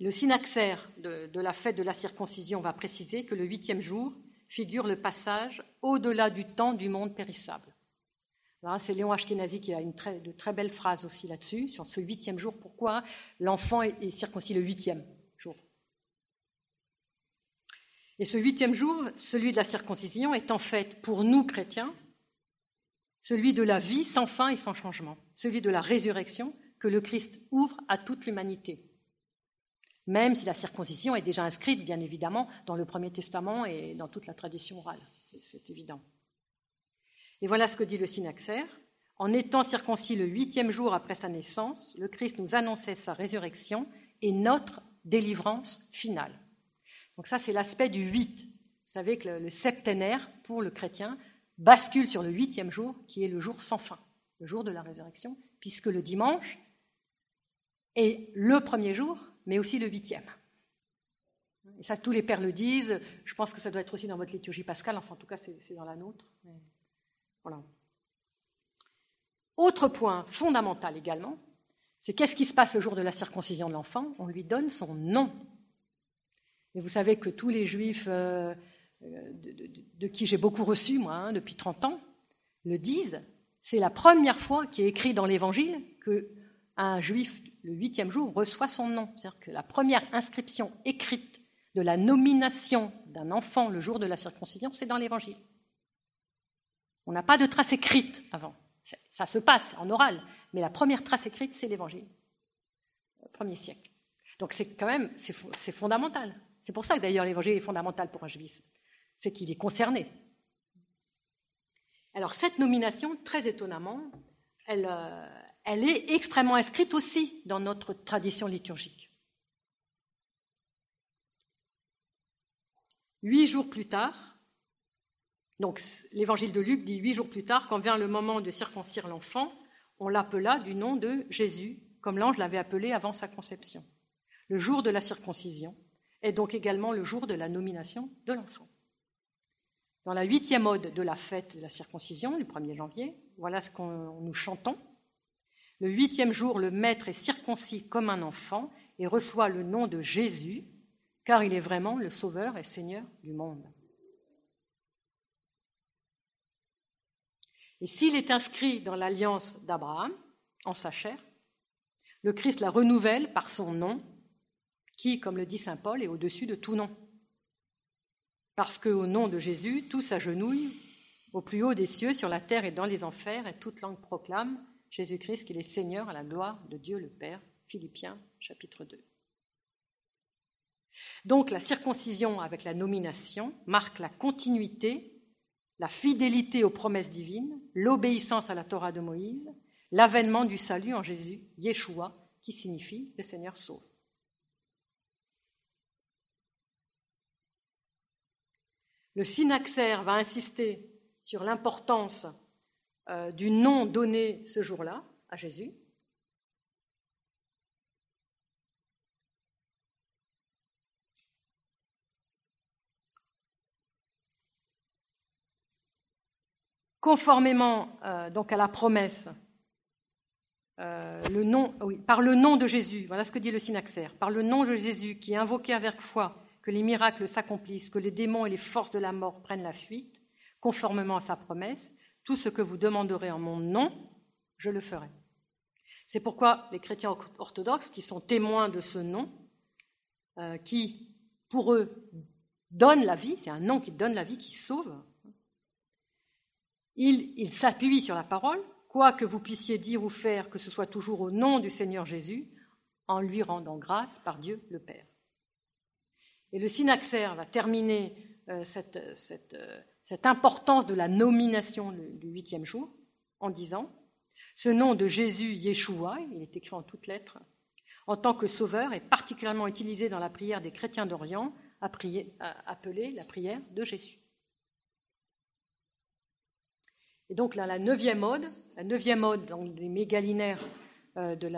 Le synaxaire de, de, la fête de la circoncision va préciser que le huitième jour figure le passage au-delà du temps du monde périssable. C'est Léon Ashkenazi qui a une très, de très aussi là-dessus, sur ce huitième jour. Pourquoi l'enfant est, circoncis le huitième jour Et ce huitième jour, celui de la circoncision, est en fait, pour nous chrétiens, celui de la vie sans fin et sans changement, celui de la résurrection que le Christ ouvre à toute l'humanité. Même si la circoncision est déjà inscrite, bien évidemment, dans le Premier Testament et dans toute la tradition orale. C'est évident. Et voilà ce que dit le synaxaire. En étant circoncis le huitième jour après sa naissance, le Christ nous annonçait sa résurrection et notre délivrance finale. Donc ça, c'est l'aspect du huit. Vous savez que le septénaire, pour le chrétien, bascule sur le huitième jour, qui est le jour sans fin, le jour de la résurrection, puisque le dimanche est le premier jour, mais aussi le huitième. Et ça, tous les pères le disent. Je pense que ça doit être aussi dans votre liturgie pascale. Enfin, en tout cas, c'est dans la nôtre. Autre point fondamental également, c'est qu'est-ce qui se passe le jour de la circoncision de l'enfant? On lui donne son nom. Et vous savez que tous les juifs euh, de, qui j'ai beaucoup reçu, moi, hein, depuis 30 ans, le disent. C'est la première fois qui est écrit dans l'Évangile qu'un juif, le huitième jour, reçoit son nom. C'est-à-dire que la première inscription écrite de la nomination d'un enfant le jour de la circoncision, c'est dans l'Évangile. On n'a pas de trace écrite avant. Ça se passe en oral, mais la première trace écrite, c'est l'Évangile, premier siècle. Donc c'est quand même, c'est fondamental. C'est pour ça que d'ailleurs l'Évangile est fondamental pour un juif, c'est qu'il est concerné. Alors cette nomination, très étonnamment, elle, euh, elle est extrêmement inscrite aussi dans notre tradition liturgique. Huit jours plus tard, donc l'évangile de Luc dit huit jours plus tard, quand vient le moment de circoncire l'enfant, on l'appela du nom de Jésus, comme l'ange l'avait appelé avant sa conception. Le jour de la circoncision est donc également le jour de la nomination de l'enfant. Dans la huitième ode de la fête de la circoncision, du 1er janvier, voilà ce qu'on nous chantons. Le huitième jour, le maître est circoncis comme un enfant et reçoit le nom de Jésus, car il est vraiment le Sauveur et Seigneur du monde. Et s'il est inscrit dans l'alliance d'Abraham, en sa chair, le Christ la renouvelle par son nom, qui, comme le dit Saint Paul, est au-dessus de tout nom. Parce qu'au nom de Jésus, tout s'agenouille au plus haut des cieux, sur la terre et dans les enfers, et toute langue proclame Jésus-Christ qu'il est Seigneur à la gloire de Dieu le Père. Philippiens chapitre 2. Donc la circoncision avec la nomination marque la continuité, la fidélité aux promesses divines, l'obéissance à la Torah de Moïse, l'avènement du salut en Jésus, Yeshua, qui signifie le Seigneur sauve. Le synaxaire va insister sur l'importance euh, du nom donné ce jour-là à Jésus, conformément euh, donc à la promesse, euh, oui, par le nom de Jésus, voilà ce que dit le synaxaire, par le nom de Jésus qui est invoqué avec foi, que les miracles s'accomplissent, que les démons et les forces de la mort prennent la fuite, conformément à sa promesse, tout ce que vous demanderez en mon nom, je le ferai. C'est pourquoi les chrétiens orthodoxes, qui sont témoins de ce nom, euh, qui, pour eux, donne la vie, c'est un nom qui donne la vie, qui sauve, il, s'appuie sur la parole, quoi que vous puissiez dire ou faire, que ce soit toujours au nom du Seigneur Jésus, en lui rendant grâce par Dieu le Père. Et le synaxaire va terminer euh, euh, cette, importance de la nomination du huitième jour en disant Ce nom de Jésus Yeshua, il est écrit en toutes lettres, en tant que sauveur est particulièrement utilisé dans la prière des chrétiens d'Orient, appelée la prière de Jésus. Et donc là, la neuvième ode, la neuvième ode donc, des mégalinaires euh, de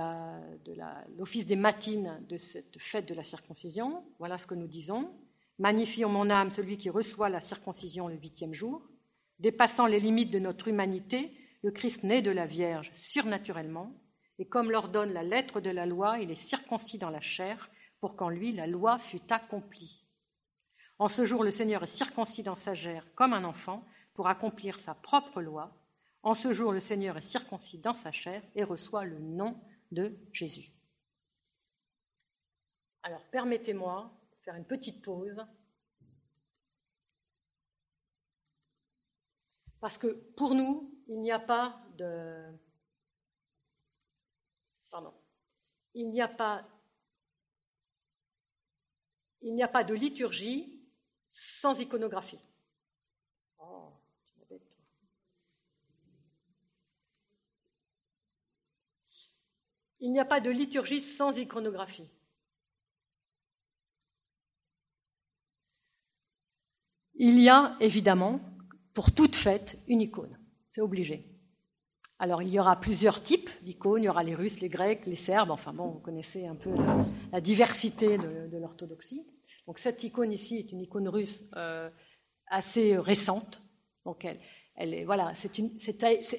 l'office des matines de cette fête de la circoncision, voilà ce que nous disons. Magnifie en mon âme celui qui reçoit la circoncision le huitième jour. Dépassant les limites de notre humanité, le Christ naît de la Vierge surnaturellement, et comme l'ordonne la lettre de la loi, il est circoncis dans la chair, pour qu'en lui la loi fût accomplie. En ce jour, le Seigneur est circoncis dans sa chair comme un enfant, pour accomplir sa propre loi. En ce jour, le Seigneur est circoncis dans sa chair et reçoit le nom de Jésus. Alors, permettez-moi de faire une petite pause. Parce que pour nous, il n'y a pas de. Il n'y a pas. Il n'y a pas de liturgie sans iconographie. Il n'y a pas de liturgie sans iconographie. Il y a évidemment, pour toute fête, une icône. C'est obligé. Alors, il y aura plusieurs types d'icônes. Il y aura les Russes, les Grecs, les Serbes. Enfin bon, vous connaissez un peu la, diversité de, l'orthodoxie. Donc, cette icône ici est une icône russe euh, assez récente. Donc, elle, est, voilà, c'est une,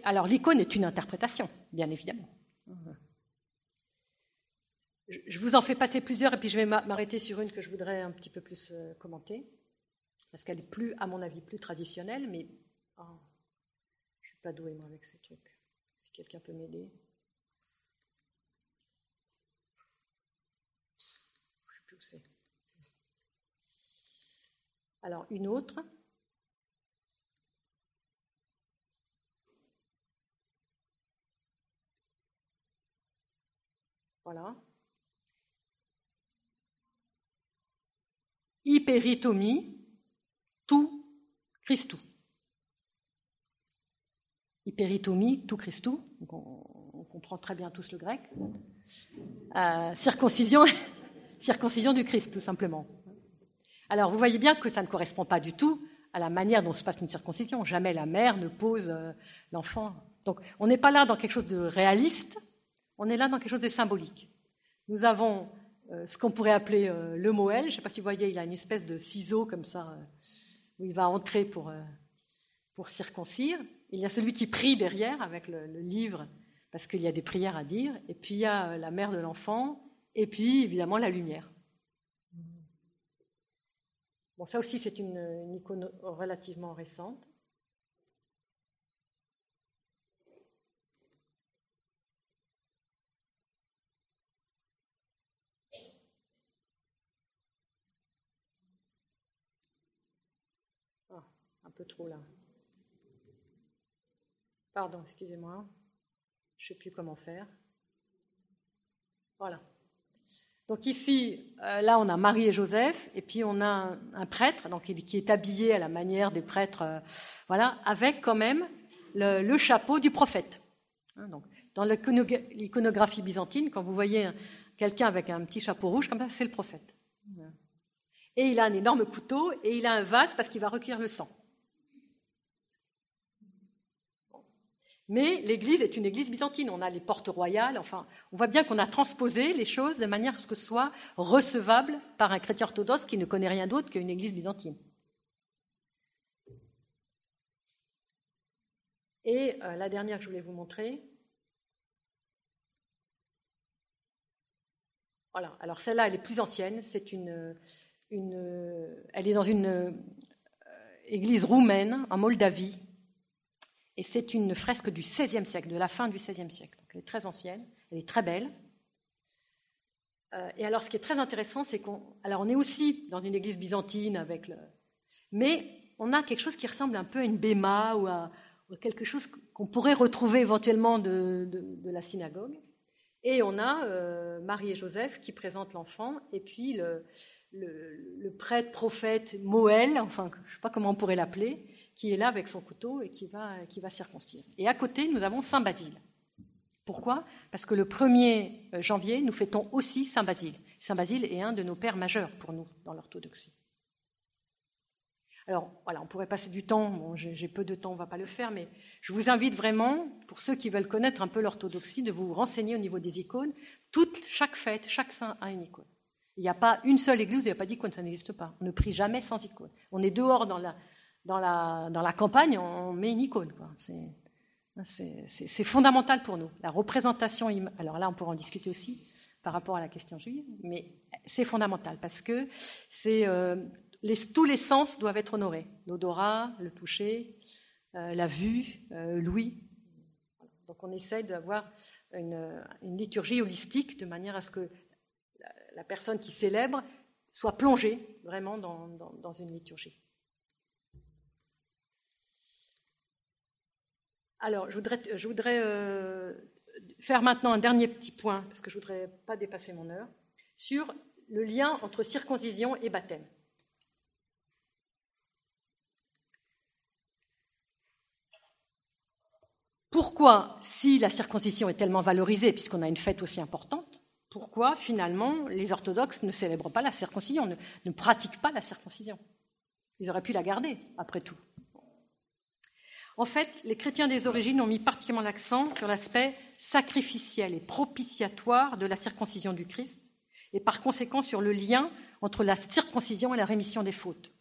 alors l'icône est une interprétation, bien évidemment. Je vous en fais passer plusieurs et puis je vais m'arrêter sur une que je voudrais un petit peu plus euh, commenter parce qu'elle est plus, à mon avis, plus traditionnelle, mais oh, je ne suis pas douée moi avec ces trucs. Si quelqu'un peut m'aider. Je ne sais plus où c'est. Alors, une autre. Voilà. Hyperitomie, tout Christou. Hyperitomie, tout Christou, on, comprend très bien tous le grec. Euh, circoncision, circoncision du Christ, tout simplement. Alors vous voyez bien que ça ne correspond pas du tout à la manière dont se passe une circoncision. Jamais la mère ne pose euh, l'enfant. Donc on n'est pas là dans quelque chose de réaliste, on est là dans quelque chose de symbolique. Nous avons ce qu'on pourrait appeler le Moël. Je ne sais pas si vous voyez, il a une espèce de ciseau comme ça où il va entrer pour, euh, pour circoncire. Il y a celui qui prie derrière avec le, livre, parce qu'il y a des prières à dire. Et puis il y a euh, la mère de l'enfant, et puis évidemment la lumière. Bon, ça aussi, c'est une, icône relativement récente. Trop là. Pardon, excusez-moi. Je ne sais plus comment faire. Voilà. Donc ici, euh, là, on a Marie et Joseph, et puis on a un, prêtre, qui est habillé à la manière des prêtres, euh, voilà, avec quand même le, chapeau du prophète. Hein, dans l'iconographie byzantine, quand vous voyez quelqu'un avec un petit chapeau rouge comme ça, c'est le prophète. Et il a un énorme couteau et il a un vase parce qu'il va recueillir le sang. Mais l'Église est une Église byzantine. On a les portes royales. Enfin, on voit bien qu'on a transposé les choses de manière à ce que ce soit recevable par un chrétien orthodoxe qui ne connaît rien d'autre qu'une Église byzantine. Et euh, la dernière que je voulais vous montrer. Voilà. Alors celle-là, elle est plus ancienne. C'est une, elle est dans une euh, église roumaine en Moldavie et c'est une fresque du XVIe siècle, de la fin du XVIe siècle. Elle est très ancienne, elle est très belle. Euh, et alors, ce qui est très intéressant, c'est qu'on, alors on est aussi dans une église byzantine avec le, mais on a quelque chose qui ressemble un peu à une béma ou à, quelque chose qu'on pourrait retrouver éventuellement de, la synagogue. Et on a euh, Marie et Joseph qui présentent l'enfant, et puis le, le prêtre prophète Moël, enfin, je ne sais pas comment on pourrait l'appeler, qui est là avec son couteau et qui va, qui va circoncire. Et à côté, nous avons Saint Basile. Pourquoi? Parce que le 1er euh, janvier, nous fêtons aussi Saint Basile. Saint Basile est un de nos pères majeurs pour nous dans l'orthodoxie. Alors voilà, on pourrait passer du temps, j'ai peu de temps, on ne va pas le faire, mais je vous invite vraiment, pour ceux qui veulent connaître un peu l'orthodoxie, de vous renseigner au niveau des icônes. Toute, chaque fête, chaque saint a une icône. Il n'y a pas une seule église où il n'y a pas d'icône, ça n'existe pas. On ne prie jamais sans icône. On est dehors dans la, dans la, campagne, on met une icône. C'est fondamental pour nous. La représentation, alors là, on pourra en discuter aussi par rapport à la question juive, mais c'est fondamental parce que euh, tous les sens doivent être honorés. L'odorat, le toucher, euh, la vue, euh, l'ouïe. Donc on essaye d'avoir une, liturgie holistique de manière à ce que la, personne qui célèbre soit plongée vraiment dans une liturgie. Alors, je voudrais, euh, faire maintenant un dernier petit point, parce que je ne voudrais pas dépasser mon heure, sur le lien entre circoncision et baptême. pourquoi, si la circoncision est tellement valorisée, puisqu'on a une fête aussi importante, pourquoi finalement les orthodoxes ne célèbrent pas la circoncision, ne, pratiquent pas la circoncision? Ils auraient pu la garder, après tout. En fait, les chrétiens des origines ont mis particulièrement l'accent sur l'aspect sacrificiel et propitiatoire de la circoncision du Christ, et par conséquent sur le lien entre la circoncision et la rémission des fautes.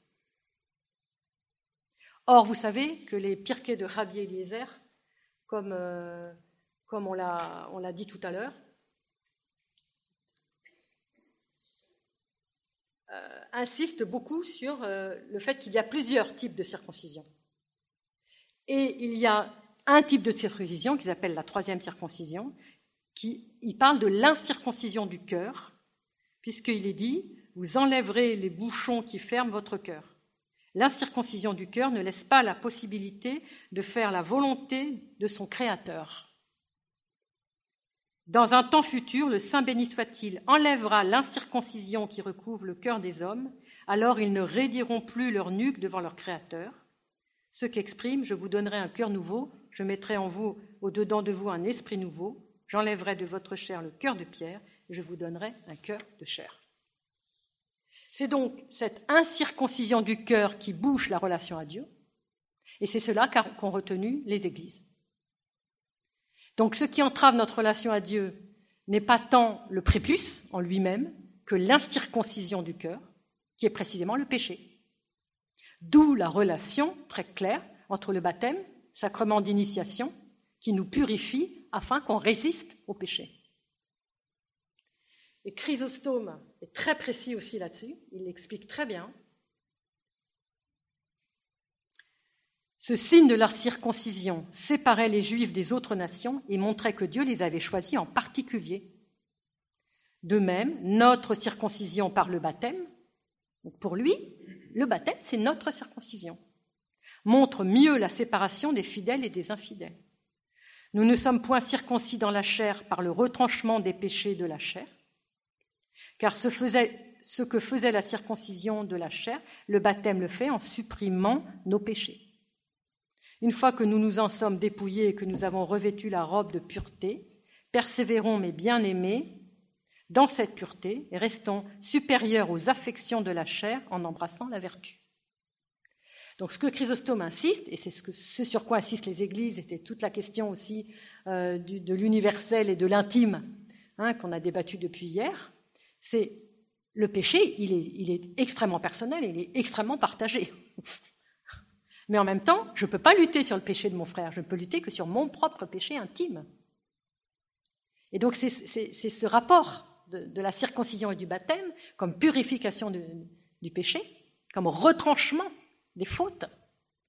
Or, vous savez que les pirquets de Rabbi Eliezer, comme, euh, comme on l'a dit tout à l'heure, euh, insistent beaucoup sur euh, le fait qu'il y a plusieurs types de circoncision. Et il y a un type de circoncision qui s'appelle la troisième circoncision, qui il parle de l'incirconcision du cœur, puisqu'il est dit Vous enlèverez les bouchons qui ferment votre cœur. L'incirconcision du cœur ne laisse pas la possibilité de faire la volonté de son Créateur. Dans un temps futur, le Saint béni soit-il enlèvera l'incirconcision qui recouvre le cœur des hommes, alors ils ne raidiront plus leur nuque devant leur Créateur. Ce qu'exprime Je vous donnerai un cœur nouveau, je mettrai en vous, au-dedans de vous, un esprit nouveau, j'enlèverai de votre chair le cœur de pierre, et je vous donnerai un cœur de chair. C'est donc cette incirconcision du cœur qui bouche la relation à Dieu, et c'est cela qu'ont retenu les églises. Donc ce qui entrave notre relation à Dieu n'est pas tant le prépuce en lui-même que l'incirconcision du cœur, qui est précisément le péché. D'où la relation très claire entre le baptême, sacrement d'initiation, qui nous purifie afin qu'on résiste au péché. Et Chrysostome est très précis aussi là-dessus, il l'explique très bien. Ce signe de la circoncision séparait les Juifs des autres nations et montrait que Dieu les avait choisis en particulier. De même, notre circoncision par le baptême, pour lui, le baptême, c'est notre circoncision, montre mieux la séparation des fidèles et des infidèles. Nous ne sommes point circoncis dans la chair par le retranchement des péchés de la chair, car ce, que faisait la circoncision de la chair, le baptême le fait en supprimant nos péchés. Une fois que nous nous en sommes dépouillés et que nous avons revêtu la robe de pureté, persévérons, mes bien-aimés, dans cette pureté et restons supérieurs aux affections de la chair en embrassant la vertu. Donc ce que Chrysostome insiste, et c'est ce, sur quoi insistent les églises, c'était toute la question aussi euh, de l'universel et de l'intime hein, qu'on a débattu depuis hier, c'est le péché, il est, il est extrêmement personnel, il est extrêmement partagé. Mais en même temps, je ne peux pas lutter sur le péché de mon frère, je ne peux lutter que sur mon propre péché intime. Et donc c'est ce rapport de, la circoncision et du baptême comme purification du péché, comme retranchement des fautes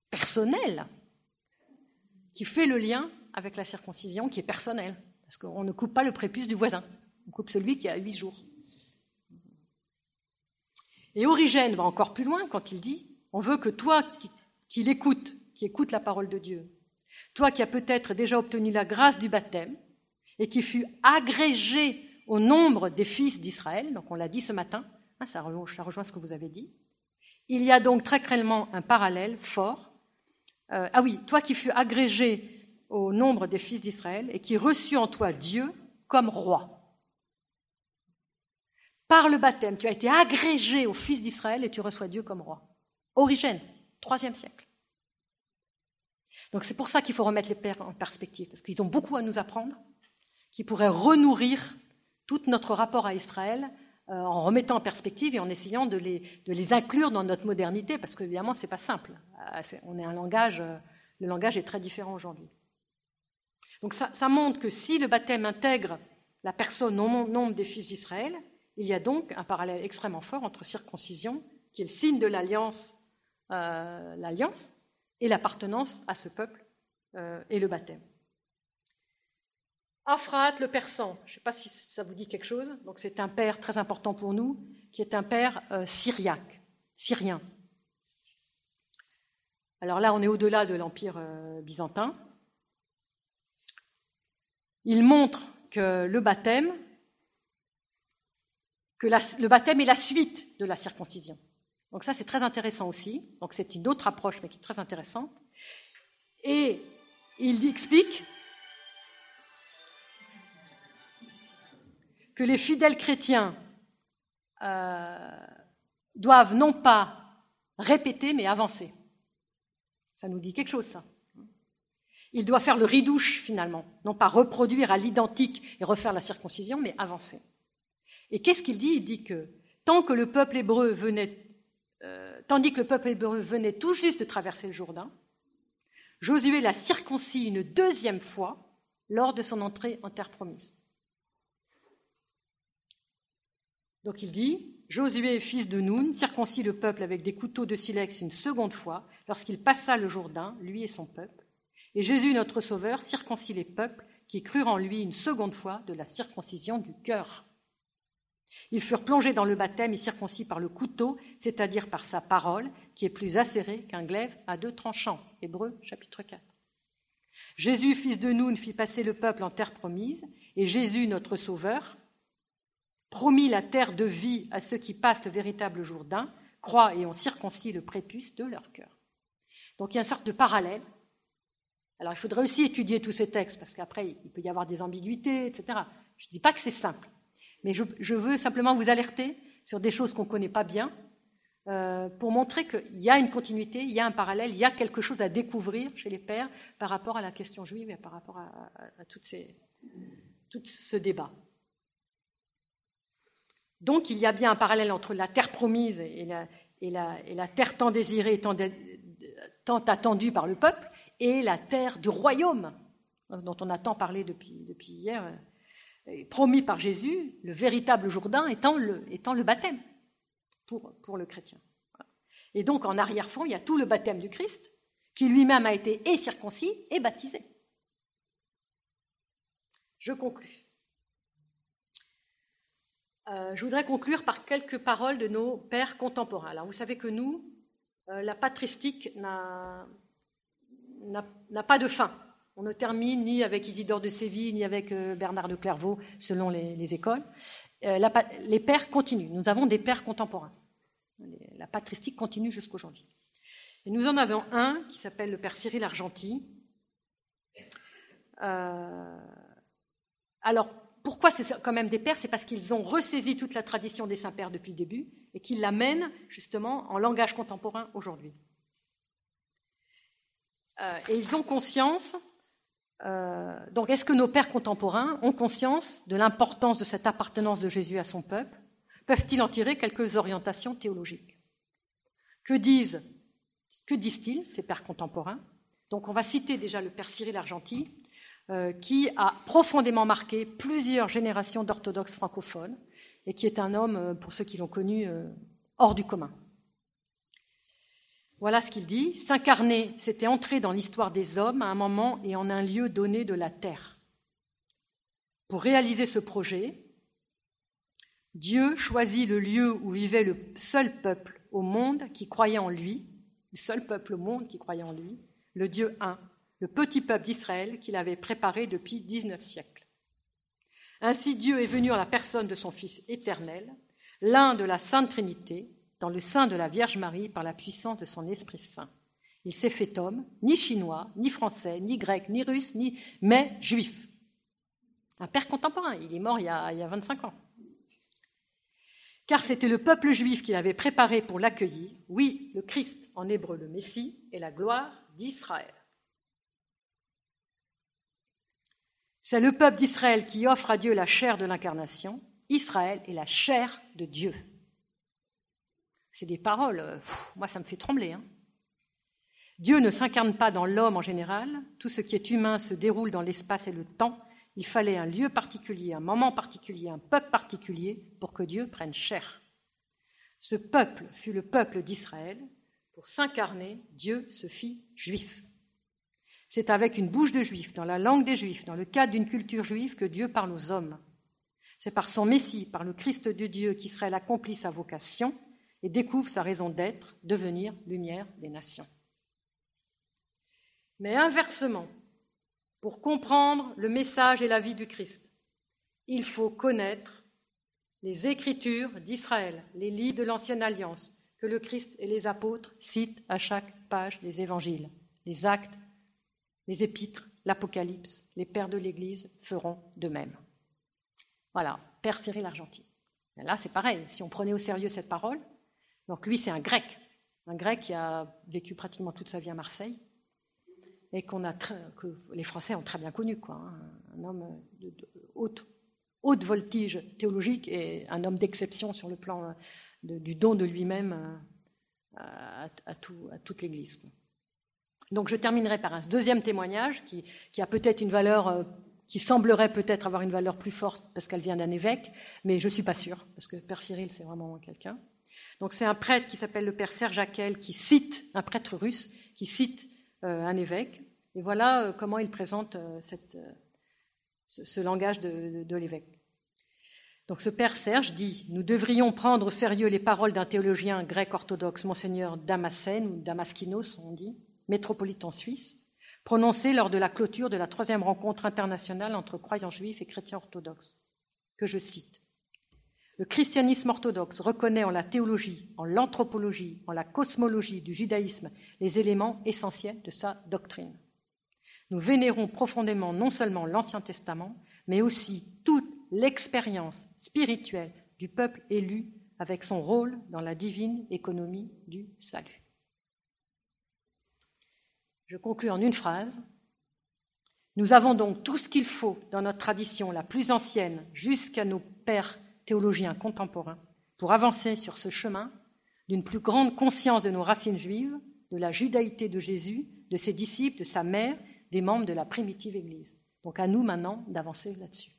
personnelles, qui fait le lien avec la circoncision qui est personnelle, parce qu'on ne coupe pas le prépuce du voisin, on coupe celui qui a huit jours. Et Origène va encore plus loin quand il dit on veut que toi qui, l'écoutes, qui écoutes la parole de Dieu, toi qui as peut-être déjà obtenu la grâce du baptême et qui fus agrégé au nombre des fils d'Israël, donc on l'a dit ce matin, hein, ça, rejoint, ce que vous avez dit, il y a donc très clairement un parallèle fort. Euh, ah oui, toi qui fus agrégé au nombre des fils d'Israël et qui reçus en toi Dieu comme roi. Par le baptême, tu as été agrégé au Fils d'Israël et tu reçois Dieu comme roi. Origène, troisième siècle. Donc c'est pour ça qu'il faut remettre les pères en perspective, parce qu'ils ont beaucoup à nous apprendre, qui pourraient renourrir tout notre rapport à Israël euh, en remettant en perspective et en essayant de les, inclure dans notre modernité, parce qu'évidemment, ce n'est pas simple. Euh, on est un langage, euh, le langage est très différent aujourd'hui. Donc ça, montre que si le baptême intègre la personne au nombre des fils d'Israël, il y a donc un parallèle extrêmement fort entre circoncision, qui est le signe de l'alliance, l'alliance et l'appartenance à ce peuple, et le baptême. Aphrat, le persan, je ne sais pas si ça vous dit quelque chose, donc c'est un père très important pour nous, qui est un père euh, syriaque, syrien. Alors là, on est au-delà de l'Empire byzantin. Il montre que le baptême que le baptême est la suite de la circoncision. Donc ça, c'est très intéressant aussi. Donc c'est une autre approche, mais qui est très intéressante. Et Il explique que les fidèles chrétiens euh, doivent non pas répéter, mais avancer. Ça nous dit quelque chose, ça. Il doit faire le ridouche, finalement, non pas reproduire à l'identique et refaire la circoncision, mais avancer. Et qu'est-ce qu'il dit? Il dit que tant que le peuple hébreu venait, euh, tandis que le peuple hébreu venait tout juste de traverser le Jourdain, Josué l'a circoncis une deuxième fois lors de son entrée en terre promise. Donc il dit, Josué, fils de Noun, circoncis le peuple avec des couteaux de silex une seconde fois lorsqu'il passa le Jourdain, lui et son peuple. Et Jésus, notre Sauveur, circoncis les peuples qui crurent en lui une seconde fois de la circoncision du cœur. Ils furent plongés dans le baptême et circoncis par le couteau, c'est-à-dire par sa parole, qui est plus acérée qu'un glaive à deux tranchants. Hébreu chapitre 4. Jésus, fils de Noun, fit passer le peuple en terre promise, et Jésus, notre Sauveur, promit la terre de vie à ceux qui passent le véritable Jourdain, croient et ont circoncis le prépuce de leur cœur. Donc il y a une sorte de parallèle. Alors il faudrait aussi étudier tous ces textes, parce qu'après il peut y avoir des ambiguïtés, etc. Je ne dis pas que c'est simple, mais je, veux simplement vous alerter sur des choses qu'on ne connaît pas bien, euh, pour montrer qu'il y a une continuité, il y a un parallèle, il y a quelque chose à découvrir chez les pères par rapport à la question juive et par rapport à, tout ce débat. Donc il y a bien un parallèle entre la terre promise et la, terre tant désirée, tant, attendue par le peuple, et la terre du royaume, dont on a tant parlé depuis, hier, euh, promis par Jésus, le véritable Jourdain étant le, baptême pour, pour le chrétien. Et donc en arrière-fond, il y a tout le baptême du Christ, qui lui-même a été et circoncis et baptisé. Je conclus. Euh, je voudrais conclure par quelques paroles de nos pères contemporains. Alors, vous savez que nous, euh, la patristique n'a pas de fin. On ne termine ni avec Isidore de Séville, ni avec euh, Bernard de Clairvaux, selon les, écoles. les pères continuent. Nous avons des pères contemporains. La patristique continue jusqu'aujourd'hui. Et nous en avons un qui s'appelle le père Cyril Argenty. alors, pourquoi c'est quand même des pères C'est parce qu'ils ont ressaisi toute la tradition des saints-pères depuis le début et qu'ils l'amènent justement en langage contemporain aujourd'hui. Euh, et ils ont conscience, euh, donc est-ce que nos pères contemporains ont conscience de l'importance de cette appartenance de Jésus à son peuple? Peuvent-ils en tirer quelques orientations théologiques? Que disent, que disent-ils, ces pères contemporains? Donc on va citer déjà le père Cyril Argentil, euh, qui a profondément marqué plusieurs générations d'orthodoxes francophones et qui est un homme, euh, pour ceux qui l'ont connu, euh, hors du commun. Voilà ce qu'il dit. S'incarner, c'était entrer dans l'histoire des hommes à un moment et en un lieu donné de la terre. Pour réaliser ce projet, Dieu choisit le lieu où vivait le seul peuple au monde qui croyait en lui, le seul peuple au monde qui croyait en lui, le Dieu un, le petit peuple d'Israël qu'il avait préparé depuis 19 siècles. Ainsi Dieu est venu en la personne de son Fils éternel, l'un de la Sainte Trinité, dans le sein de la Vierge Marie par la puissance de son Esprit Saint. Il s'est fait homme, ni chinois, ni français, ni grec, ni russe, ni mais juif. Un père contemporain, il est mort il y a, il y a 25 ans. Car c'était le peuple juif qu'il avait préparé pour l'accueillir, oui, le Christ, en hébreu le Messie, et la gloire d'Israël. C'est le peuple d'Israël qui offre à Dieu la chair de l'incarnation. Israël est la chair de Dieu. C'est des paroles, euh, moi ça me fait trembler. Hein. Dieu ne s'incarne pas dans l'homme en général, tout ce qui est humain se déroule dans l'espace et le temps. Il fallait un lieu particulier, un moment particulier, un peuple particulier pour que Dieu prenne chair. Ce peuple fut le peuple d'Israël. Pour s'incarner, Dieu se fit juif. C'est avec une bouche de juif, dans la langue des juifs, dans le cadre d'une culture juive, que Dieu parle aux hommes. C'est par son Messie, par le Christ de Dieu, qu'Israël accomplit sa vocation et découvre sa raison d'être, devenir lumière des nations. Mais inversement, pour comprendre le message et la vie du Christ, il faut connaître les Écritures d'Israël, les livres de l'Ancienne Alliance, que le Christ et les apôtres citent à chaque page des évangiles, les actes les épîtres l'Apocalypse, les pères de l'Église feront de même. Voilà, Père Cyril Argentine. là, c'est pareil, si on prenait au sérieux cette parole, donc lui, c'est un grec, un grec qui a vécu pratiquement toute sa vie à Marseille, et qu'on a que les Français ont très bien connu, quoi, hein. un homme de, haute, voltige théologique et un homme d'exception sur le plan du don de lui-même à, à, toute l'Église. Donc je terminerai par un deuxième témoignage qui, a peut-être une valeur, euh, qui semblerait peut-être avoir une valeur plus forte parce qu'elle vient d'un évêque, mais je ne suis pas sûre, parce que Père Cyril, c'est vraiment quelqu'un. Donc c'est un prêtre qui s'appelle le Père Serge Akel, qui cite, un prêtre russe, qui cite euh, un évêque. Et voilà euh, comment il présente ce, langage de l'évêque. Donc ce père Serge dit Nous devrions prendre au sérieux les paroles d'un théologien grec orthodoxe, Monseigneur Damascène, ou Damaskinos, on dit, métropolitain suisse, prononcé lors de la clôture de la troisième rencontre internationale entre croyants juifs et chrétiens orthodoxes, que je cite. Le christianisme orthodoxe reconnaît en la théologie, en l'anthropologie, en la cosmologie du judaïsme les éléments essentiels de sa doctrine. Nous vénérons profondément non seulement l'Ancien Testament, mais aussi toute l'expérience spirituelle du peuple élu avec son rôle dans la divine économie du salut. Je conclus en une phrase. Nous avons donc tout ce qu'il faut dans notre tradition la plus ancienne jusqu'à nos pères théologiens contemporains pour avancer sur ce chemin d'une plus grande conscience de nos racines juives, de la judaïté de Jésus, de ses disciples, de sa mère, des membres de la primitive Église. Donc à nous maintenant d'avancer là-dessus.